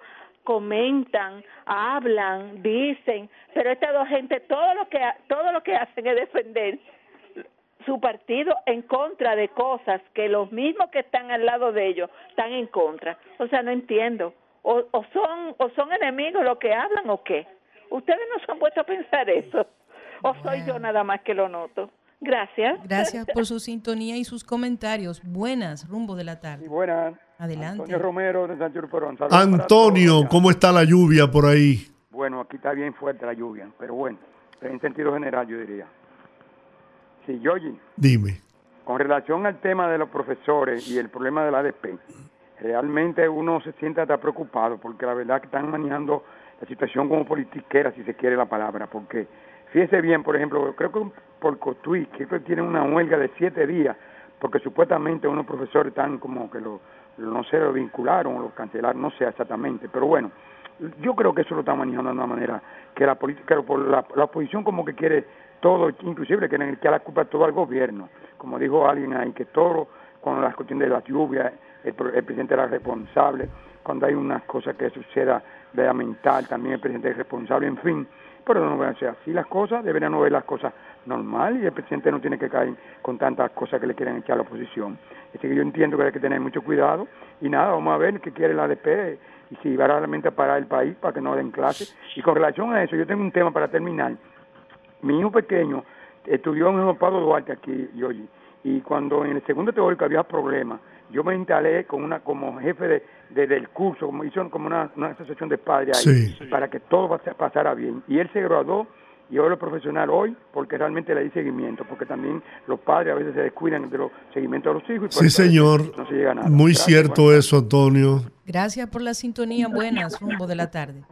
comentan, hablan, dicen, pero estas dos gente todo lo que todo lo que hacen es defender su partido en contra de cosas que los mismos que están al lado de ellos están en contra. O sea, no entiendo. O, o son o son enemigos los que hablan o qué. Ustedes no se han puesto a pensar eso. O soy yo nada más que lo noto. Gracias. Gracias por [LAUGHS] su sintonía y sus comentarios. Buenas, rumbo de la tarde. Buenas. Adelante. Antonio Romero de San Perón. Antonio, ¿cómo está la lluvia por ahí? Bueno, aquí está bien fuerte la lluvia, pero bueno, en sentido general yo diría. Sí, Yogi, Dime. con relación al tema de los profesores y el problema de la ADP, realmente uno se siente hasta preocupado porque la verdad que están manejando la situación como politiquera, si se quiere la palabra, porque fíjese bien, por ejemplo, creo que por Cotuí, que que tienen una huelga de siete días, porque supuestamente unos profesores están como que lo, no sé, lo vincularon o lo cancelaron, no sé exactamente, pero bueno, yo creo que eso lo están manejando de una manera que la política, la, la oposición como que quiere todo, inclusive quieren echar la culpa todo al gobierno, como dijo alguien ahí, que todo, con las cuestiones de la lluvia, el, el presidente era responsable, cuando hay unas cosas que suceda de la mental, también el presidente es responsable, en fin, pero no van a ser así las cosas, deberían ver las cosas normal y el presidente no tiene que caer con tantas cosas que le quieren echar a la oposición. Así que yo entiendo que hay que tener mucho cuidado y nada, vamos a ver qué quiere la ADP y si va realmente a parar el país para que no den clase. Y con relación a eso, yo tengo un tema para terminar. Mi hijo pequeño estudió en el Pablo Duarte aquí, Yogi, y cuando en el segundo teórico había problemas, yo me instalé con una como jefe de, de- del curso, como hizo como una, una asociación de padres ahí, Sí. para que todo pas- pasara bien. Y él se graduó y ahora es profesional hoy porque realmente le di seguimiento, porque también los padres a veces se descuidan de los seguimientos de los hijos y por Sí, señor. no se llega a nada. Muy Gracias, cierto eso, Antonio. Gracias por la sintonía. Buenas, rumbo de la tarde.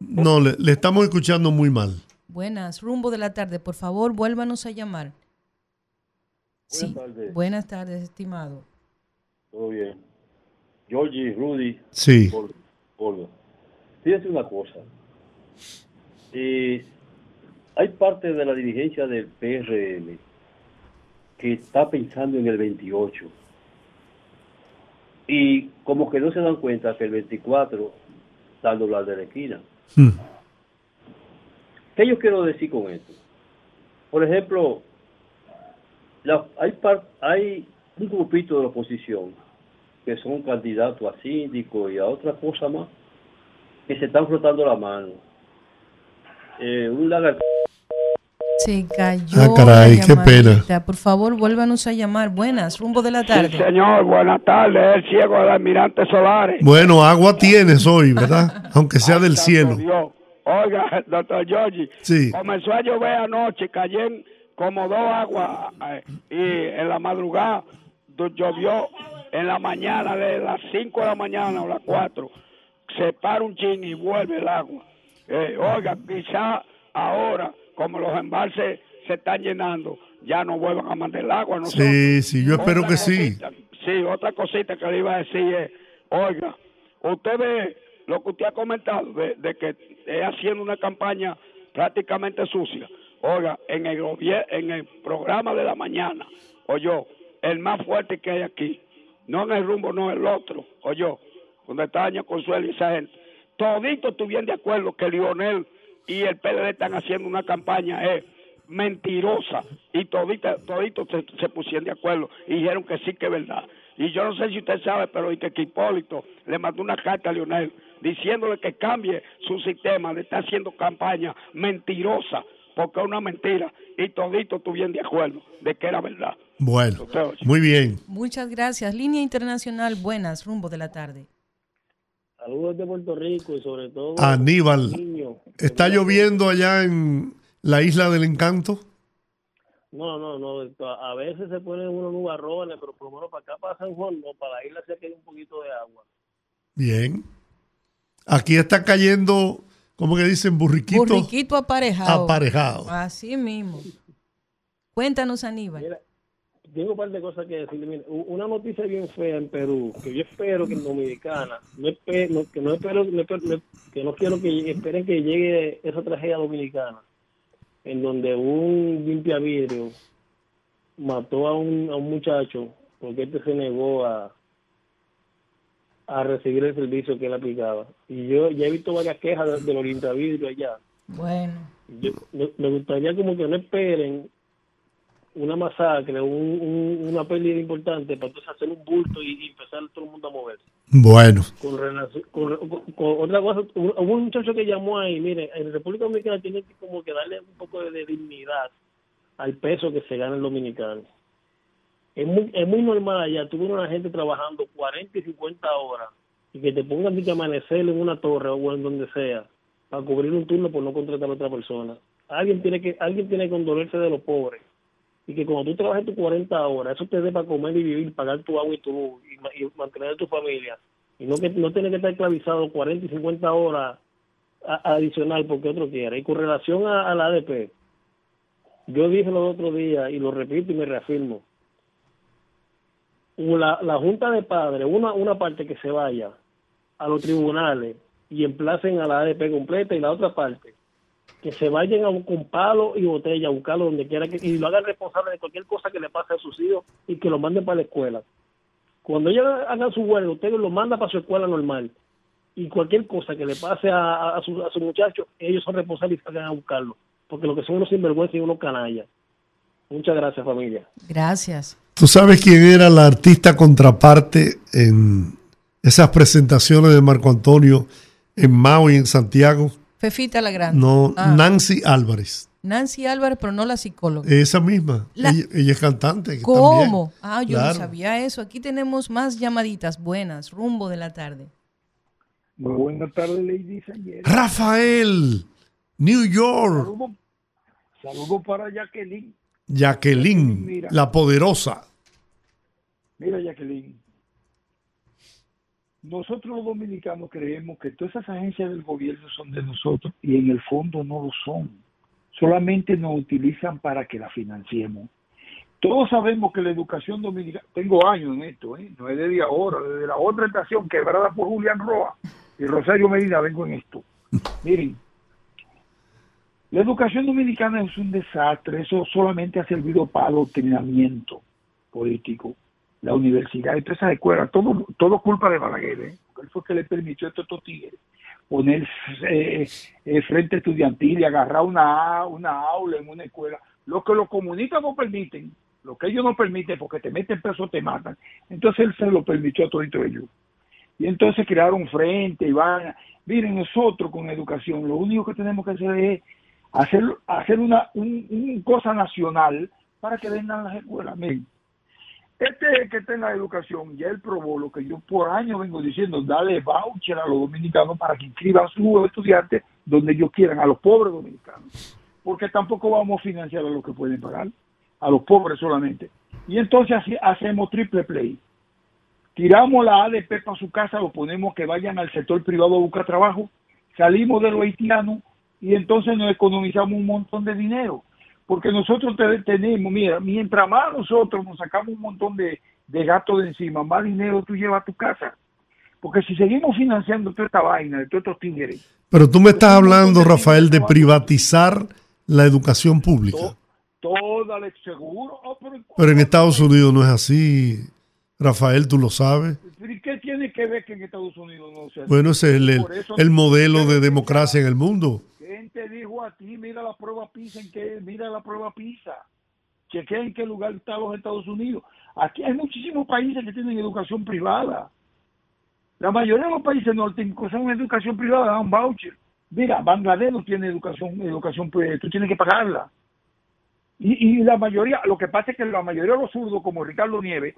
No, le, le estamos escuchando muy mal. Buenas, rumbo de la tarde. Por favor, vuélvanos a llamar. Sí. tardes. Buenas tardes, estimado. Todo bien. Georgie, Rudy. Sí. Olga. Olga. Fíjate una cosa. Eh, hay parte de la dirigencia del PRM que está pensando en el 28. Y como que no se dan cuenta que el 24 está al doblar de la esquina. Hmm. ¿Qué yo quiero decir con esto? Por ejemplo, la- hay, par- hay un grupito de la oposición que son candidatos a síndico y a otra cosa más que se están frotando la mano. Eh, un lagarto Se cayó. Ah, caray, la qué pena. Por favor, vuélvanos a llamar. Buenas, rumbo de la tarde. Señor, buenas tardes, el ciego del almirante Solares. Bueno, agua tienes hoy, ¿verdad? Aunque sea del cielo. Dios. Oiga, doctor Giorgi, Sí. comenzó a llover anoche, cayeron como dos aguas eh, y en la madrugada llovió en la mañana, de las 5 de la mañana o las 4, se para un chin y vuelve el agua. Eh, oiga, quizá ahora, como los embalses se están llenando, ya no vuelvan a mandar el agua. nosotros. Sí, sí, yo espero Otra que sí. Sí, otra cosita que le iba a decir es, oiga, usted ve lo que usted ha comentado de, de que es haciendo una campaña prácticamente sucia. Oiga, en el en el programa de la mañana, oye, el más fuerte que hay aquí, no en el rumbo, no en el otro, oye, donde está Año Consuelo y esa gente, toditos estuvieron de acuerdo que Lionel y el PLD están haciendo una campaña eh, mentirosa. Y toditos toditos se, se pusieron de acuerdo y dijeron que sí que es verdad. Y yo no sé si usted sabe, pero que Hipólito le mandó una carta a Lionel diciéndole que cambie su sistema de estar haciendo campaña mentirosa, porque es una mentira, y toditos estuvieron de acuerdo de que era verdad. Bueno, muy bien. Muchas gracias. Línea Internacional, buenas, rumbo de la tarde. Saludos de Puerto Rico y sobre todo. Aníbal. ¿está lloviendo allá en la isla del encanto? No, no, no. A veces se ponen unos nubarrones, pero por lo menos para acá, para San Juan, no, para la isla se queda un poquito de agua. Bien. Aquí está cayendo, ¿cómo que dicen? Burriquito. Burriquito aparejado. Aparejado. Así mismo. Cuéntanos, Aníbal. tengo un par de cosas que decirle. Mira, una noticia bien fea en Perú, que yo espero que en Dominicana, no que no espero, no espe- no- que no quiero que llegue- esperen que llegue esa tragedia dominicana, en donde un limpiavidrio mató a un, a un muchacho porque este se negó a a recibir el servicio que él aplicaba. Y yo ya he visto varias quejas de, de los limpiavidrios allá. Bueno. Yo, me, me gustaría como que no esperen una masacre, un, un- una pérdida importante para entonces hacer un bulto y, y empezar todo el mundo a moverse. Bueno, Con, con, con- con otra cosa, un- hubo un muchacho que llamó ahí, mire, en República Dominicana tiene que como que darle un poco de, de dignidad al peso que se gana el dominicano. Es muy, es muy normal allá, tú ves una gente trabajando 40 y 50 horas y que te pongan que amanecer en una torre o en donde sea para cubrir un turno por no contratar a otra persona. Alguien tiene que alguien tiene que condolerse de los pobres y que cuando tú trabajes tus 40 horas, eso te dé para comer y vivir, pagar tu agua y tu luz y, ma- y mantener a tu familia. Y no que no tener que estar esclavizado 40 y 50 horas adicional porque otro quiere. Y con relación a, la ADP, yo dije los otros días y lo repito y me reafirmo. La, la Junta de Padres, una, una parte que se vaya a los tribunales y emplacen a la ADP completa y la otra parte que se vayan a, con palo y botella a buscarlo donde quiera que, y lo hagan responsable de cualquier cosa que le pase a sus hijos y que lo manden para la escuela. Cuando ellos hagan su huelga, ustedes lo mandan para su escuela normal y cualquier cosa que le pase a, a, su, a su muchacho, ellos son responsables y salgan a buscarlo, porque lo que son unos sinvergüenza y unos canallas. Muchas gracias familia. Gracias. ¿Tú sabes quién era la artista contraparte en esas presentaciones de Marco Antonio en Mao y en Santiago? Fefita la Grande. No, Ah, Nancy Álvarez. Nancy Álvarez, pero no la psicóloga. Esa misma. La- Ella, ella es cantante. ¿Cómo? también. Ah, yo Claro. no sabía eso. Aquí tenemos más llamaditas buenas, rumbo de la tarde. Muy buenas tardes, ladies and gentlemen. Rafael, New York. Saludos saludo para Jacqueline. Jacqueline, Mira. la poderosa. Mira, Jacqueline. Nosotros los dominicanos creemos que todas esas agencias del gobierno son de nosotros y en el fondo no lo son. Solamente nos utilizan para que la financiemos. Todos sabemos que la educación dominicana, tengo años en esto, ¿eh? no es desde ahora, desde la otra estación quebrada por Julián Roa y Rosario Medina vengo en esto. [LAUGHS] Miren, la educación dominicana es un desastre, eso solamente ha servido para adoctrinamiento político. La universidad y todas esas escuelas, todo, todo culpa de Balaguer, ¿eh? él fue que le permitió a estos tigres poner eh, eh, frente estudiantil y agarrar una, una aula en una escuela. Lo que los comunistas no permiten, lo que ellos no permiten porque te meten preso te matan. Entonces él se lo permitió a todos ellos. Y entonces crearon frente y van. Miren, nosotros con educación, lo único que tenemos que hacer es hacer, hacer una un, un cosa nacional para que vendan las escuelas. Miren, este que está en la educación, ya él probó lo que yo por años vengo diciendo, dale voucher a los dominicanos para que inscriban a sus estudiantes donde ellos quieran, a los pobres dominicanos. Porque tampoco vamos a financiar a los que pueden pagar, a los pobres solamente. Y entonces así hacemos triple play. Tiramos la ADP para su casa, lo ponemos que vayan al sector privado a buscar trabajo, salimos de los haitianos y entonces nos economizamos un montón de dinero. Porque nosotros te- tenemos, mira, mientras más nosotros nos sacamos un montón de, de gatos de encima, más dinero tú llevas a tu casa. Porque si seguimos financiando toda esta vaina de todos estos tigres, Pero tú me estás hablando, Rafael, de privatizar la educación pública. toda la seguro, oh, pero, en Estados Unidos no es así. Rafael, tú lo sabes. ¿y qué tiene que ver que en Estados Unidos no sea así? Bueno, ese es el modelo de democracia en el mundo. ¿Quién te dijo a ti, mira la prueba PISA en qué, mira la prueba PISA? Chequea en qué lugar están los Estados Unidos. Aquí hay muchísimos países que tienen educación privada. La mayoría de los países norte incluso una educación privada dan voucher. Mira, Bangladesh no tiene educación, educación privada, tú tienes que pagarla. Y, y la mayoría, lo que pasa es que la mayoría de los zurdos, como Ricardo Nieves,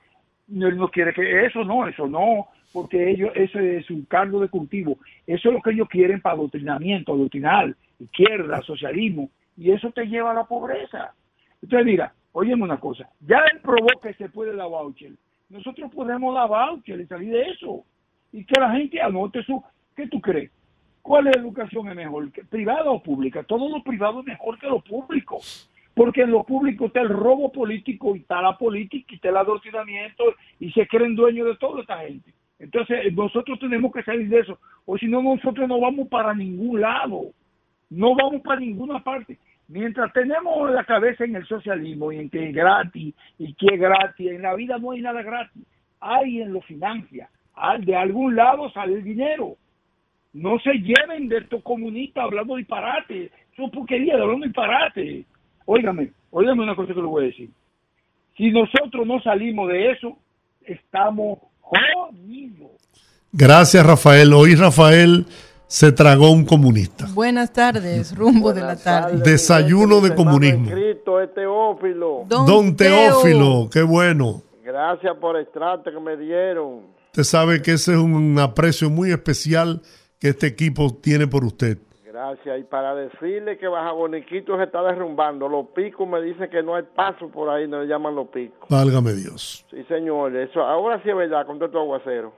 no, no quiere que eso no, eso no, porque ellos, eso es un cargo de cultivo. Eso es lo que ellos quieren para adoctrinamiento, adoctrinar, izquierda, socialismo, y eso te lleva a la pobreza. Entonces, mira, óyeme una cosa, ya él probó que se puede dar voucher. Nosotros podemos dar voucher y salir de eso. Y que la gente anote su... ¿Qué tú crees? ¿Cuál educación es mejor? ¿Que- ¿Privada o pública? Todo lo privado es mejor que lo público. porque en lo público está el robo político y está la política y está el adoctrinamiento y se creen dueños de toda esta gente. Entonces eh, nosotros tenemos que salir de eso, o si no nosotros no vamos para ningún lado, no vamos para ninguna parte. Mientras tenemos la cabeza en el socialismo y en que es gratis y que es gratis, en la vida no hay nada gratis, alguien lo financia, de algún lado sale el dinero. No se lleven de estos comunistas hablando disparate, son porquerías de hablando disparate. Óigame, óigame una cosa que le voy a decir. Si nosotros no salimos de eso, estamos jodidos. Gracias, Rafael. Hoy Rafael se tragó un comunista. Buenas tardes, rumbo de la tarde. Desayuno de comunismo. Escrito es Teófilo. Don, Teófilo, qué bueno. Gracias por el trato que me dieron. Usted sabe que ese es un aprecio muy especial que este equipo tiene por usted. Gracias. Y para decirle que Baja Boniquito se está derrumbando, los picos me dicen que no hay paso por ahí, no le llaman los picos. Válgame Dios. Sí, señor. Eso ahora sí es verdad, con todo este aguacero.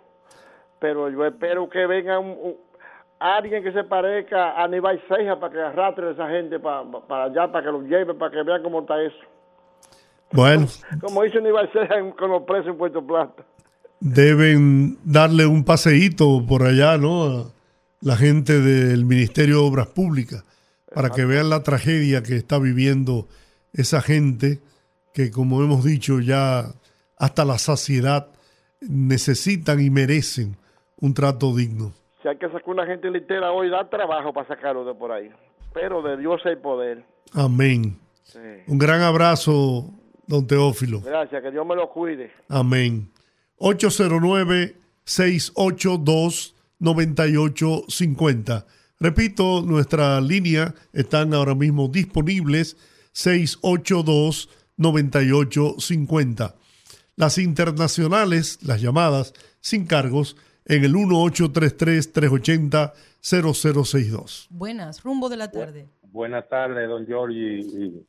Pero yo espero que venga un, un- alguien que se parezca a Aníbal Ceja para que arrastre a esa gente para, para allá, para que los lleve, para que vean cómo está eso. Bueno, [LAUGHS] Como dice Aníbal Ceja con los presos en Puerto Plata. deben darle un paseíto por allá, ¿no? A la gente del Ministerio de Obras Públicas para que vean la tragedia que está viviendo esa gente que, como hemos dicho ya hasta la saciedad, necesitan y merecen un trato digno. Si hay que sacar una gente litera hoy, da trabajo para sacarlo de por ahí. Pero de Dios hay poder. Amén. Sí. Un gran abrazo, don Teófilo. Gracias, que Dios me lo cuide. Amén. 809-682-9850. Repito, nuestra línea están ahora mismo disponibles 682-9850. Las internacionales, las llamadas sin cargos, en el 1833-380-0062. Buenas, rumbo de la tarde. Buenas tardes, don Giorgi. y-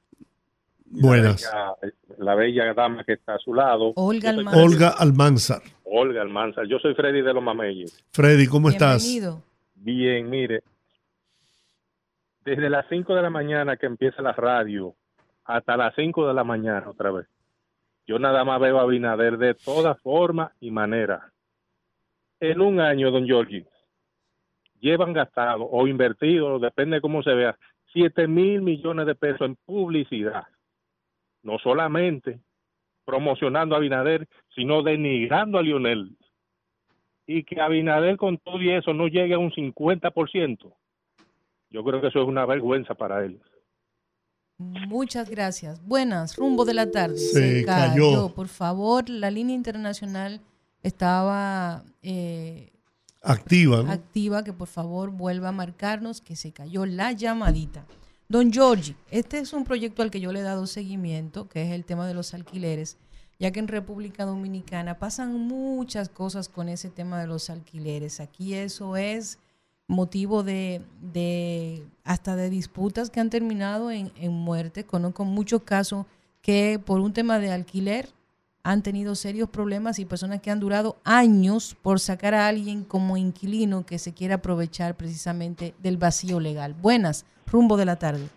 y Buenas. La bella, la bella dama que está a su lado. Olga Almanzar. Olga Almanzar. Olga Almanzar. Yo soy Freddy de los Mameyes. Freddy, ¿cómo estás? Bienvenido. Bien, mire. Desde las 5 de la mañana que empieza la radio hasta las 5 de la mañana otra vez. Yo nada más veo a Binader de todas formas y maneras. En un año, don Giorgi, llevan gastado o invertido, depende de cómo se vea, 7 mil millones de pesos en publicidad. No solamente promocionando a Binader, sino denigrando a Lionel. Y que Abinader con todo y eso no llegue a un 50%. Yo creo que eso es una vergüenza para él. Muchas gracias. Buenas, rumbo de la tarde. Se cayó. Por favor, la línea internacional estaba eh, Activa, ¿no? activa, que por favor vuelva a marcarnos que se cayó la llamadita. Don Giorgi, este es un proyecto al que yo le he dado seguimiento, que es el tema de los alquileres, ya que en República Dominicana pasan muchas cosas con ese tema de los alquileres. Aquí eso es motivo de, de hasta de disputas que han terminado en, en muerte. Conozco muchos casos que por un tema de alquiler han tenido serios problemas y personas que han durado años por sacar a alguien como inquilino que se quiere aprovechar precisamente del vacío legal. Buenas, rumbo de la tarde.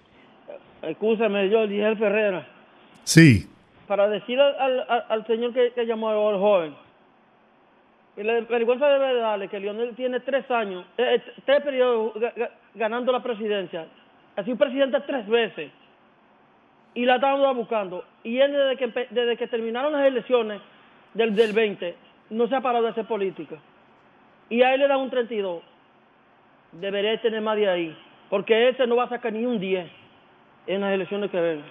Escúchame, yo, Ligel Ferrera, Sí. para decir al, al- al- señor que, que llamó al joven, que la vergüenza debe darle que Lionel tiene tres años, eh, eh, tres periodos ga- ga- ganando la presidencia, ha sido presidente tres veces y la estamos buscando. Y él desde que, desde que terminaron las elecciones del, del 20 no se ha parado de hacer política. Y a él le dan un 32. Debería tener más de ahí, porque ese no va a sacar ni un 10 en las elecciones que vengan.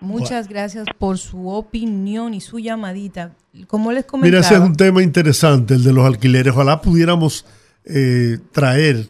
Muchas gracias por su opinión y su llamadita. Como les Mira, comentaba, ese es un tema interesante, el de los alquileres. Ojalá pudiéramos eh, traer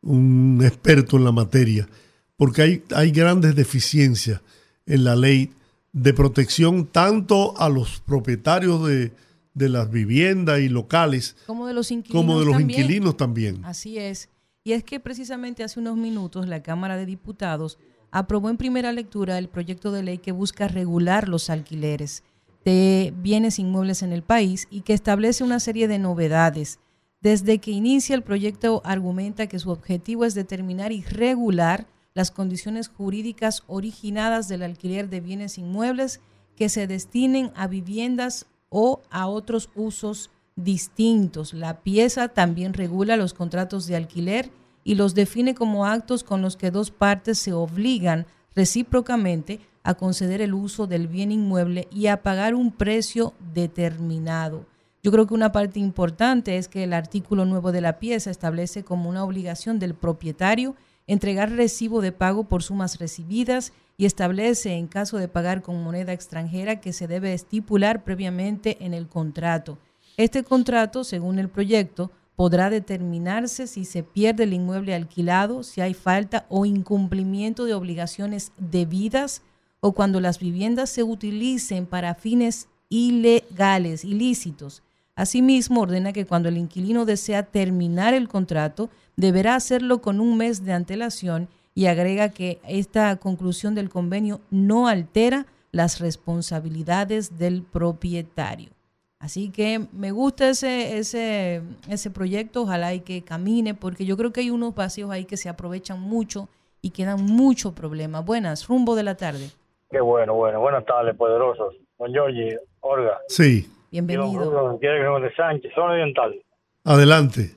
un experto en la materia, porque hay, hay grandes deficiencias en la ley de protección tanto a los propietarios de, de las viviendas y locales como de los inquilinos como de los también. inquilinos también. Así es. Y es que precisamente hace unos minutos la Cámara de Diputados aprobó en primera lectura el proyecto de ley que busca regular los alquileres de bienes inmuebles en el país y que establece una serie de novedades. Desde que inicia el proyecto argumenta que su objetivo es determinar y regular las condiciones jurídicas originadas del alquiler de bienes inmuebles que se destinen a viviendas o a otros usos distintos. La pieza también regula los contratos de alquiler y los define como actos con los que dos partes se obligan recíprocamente a conceder el uso del bien inmueble y a pagar un precio determinado. Yo creo que una parte importante es que el artículo nuevo de la pieza establece como una obligación del propietario entregar recibo de pago por sumas recibidas y establece en caso de pagar con moneda extranjera que se debe estipular previamente en el contrato. Este contrato, según el proyecto, podrá determinarse si se pierde el inmueble alquilado, si hay falta o incumplimiento de obligaciones debidas o cuando las viviendas se utilicen para fines ilegales, ilícitos. Asimismo, ordena que cuando el inquilino desea terminar el contrato, deberá hacerlo con un mes de antelación y agrega que esta conclusión del convenio no altera las responsabilidades del propietario. Así que me gusta ese, ese, ese proyecto, ojalá y que camine, porque yo creo que hay unos vacíos ahí que se aprovechan mucho y quedan muchos problemas. Buenas, rumbo de la tarde. Qué bueno, bueno. Buenas tardes, poderosos. Don Giorgi, Olga. Sí, Bienvenido. Don Rudy Sánchez, zona oriental. adelante.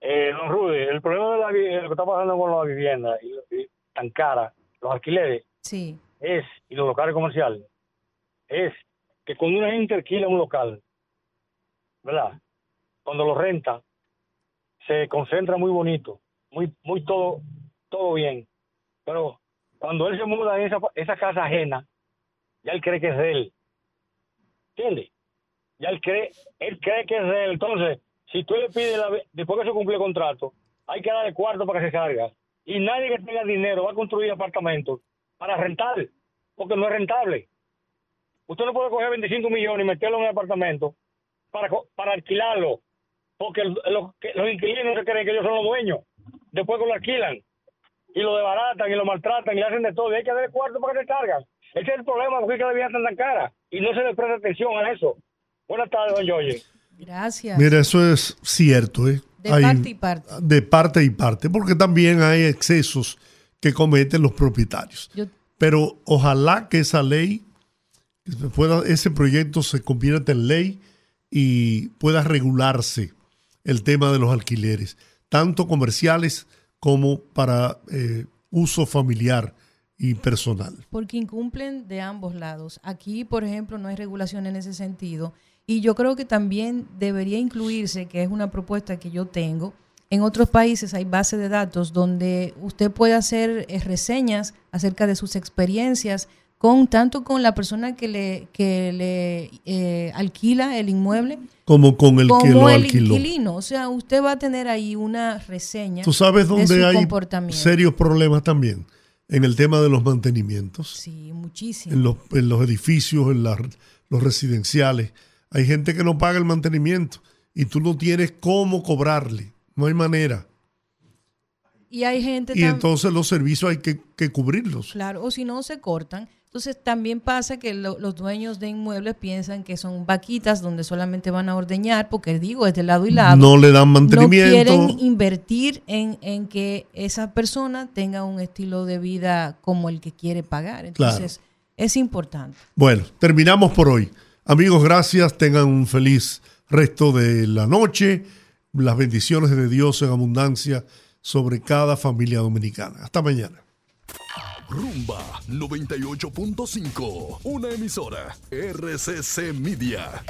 Eh, don Rudy, el problema de la, lo que está pasando con la vivienda y, y tan cara, los alquileres, Sí. es, y los locales comerciales, es que cuando una gente alquila un local, ¿verdad? Cuando lo renta, se concentra muy bonito, muy, muy todo, todo bien. Pero cuando él se muda en esa, esa casa ajena, ya él cree que es de él. ¿Entiendes? Ya él cree, él cree que es de él. Entonces, si tú le pides, después que se cumple el contrato, hay que darle cuarto para que se salga. Y nadie que tenga dinero va a construir apartamentos para rentar, porque no es rentable. Usted no puede coger 25 millones y meterlo en un apartamento para, para alquilarlo, porque los, los inquilinos se creen que ellos son los dueños. Después que lo alquilan y lo desbaratan y lo maltratan y le hacen de todo. Y hay que darle cuarto para que se cargan. Ese es el problema, porque es que la vida tan cara y no se le presta atención a eso. Buenas tardes, don. Gracias. Mira, eso es cierto, ¿eh? De parte y parte. De parte y parte, porque también hay excesos que cometen los propietarios. Yo- Pero ojalá que esa ley, que pueda, ese proyecto se convierta en ley y pueda regularse el tema de los alquileres, tanto comerciales como para eh, uso familiar y personal. porque incumplen de ambos lados. Aquí, por ejemplo, no hay regulación en ese sentido. Y yo creo que también debería incluirse, que es una propuesta que yo tengo, en otros países hay bases de datos donde usted puede hacer eh, reseñas acerca de sus experiencias con tanto con la persona que le que le eh, alquila el inmueble Como con el que lo el alquiló. inquilino. O sea, usted va a tener ahí una reseña. Tú sabes de dónde hay serios problemas también, en el tema de los mantenimientos. Sí, muchísimo. en los, en los edificios, en las- los residenciales. Hay gente que no paga el mantenimiento y tú no tienes cómo cobrarle. No hay manera. Y hay gente Y entonces los servicios hay que, que cubrirlos. Claro, o si no se cortan. Entonces también pasa que lo- los dueños de inmuebles piensan que son vaquitas donde solamente van a ordeñar, porque digo, es de lado y lado. No le dan mantenimiento. No quieren invertir en, en que esa persona tenga un estilo de vida como el que quiere pagar. Entonces, es importante. Bueno, terminamos por hoy. Amigos, gracias. Tengan un feliz resto de la noche. Las bendiciones de Dios en abundancia sobre cada familia dominicana. Hasta mañana. Rumba 98.5, una emisora RCC Media.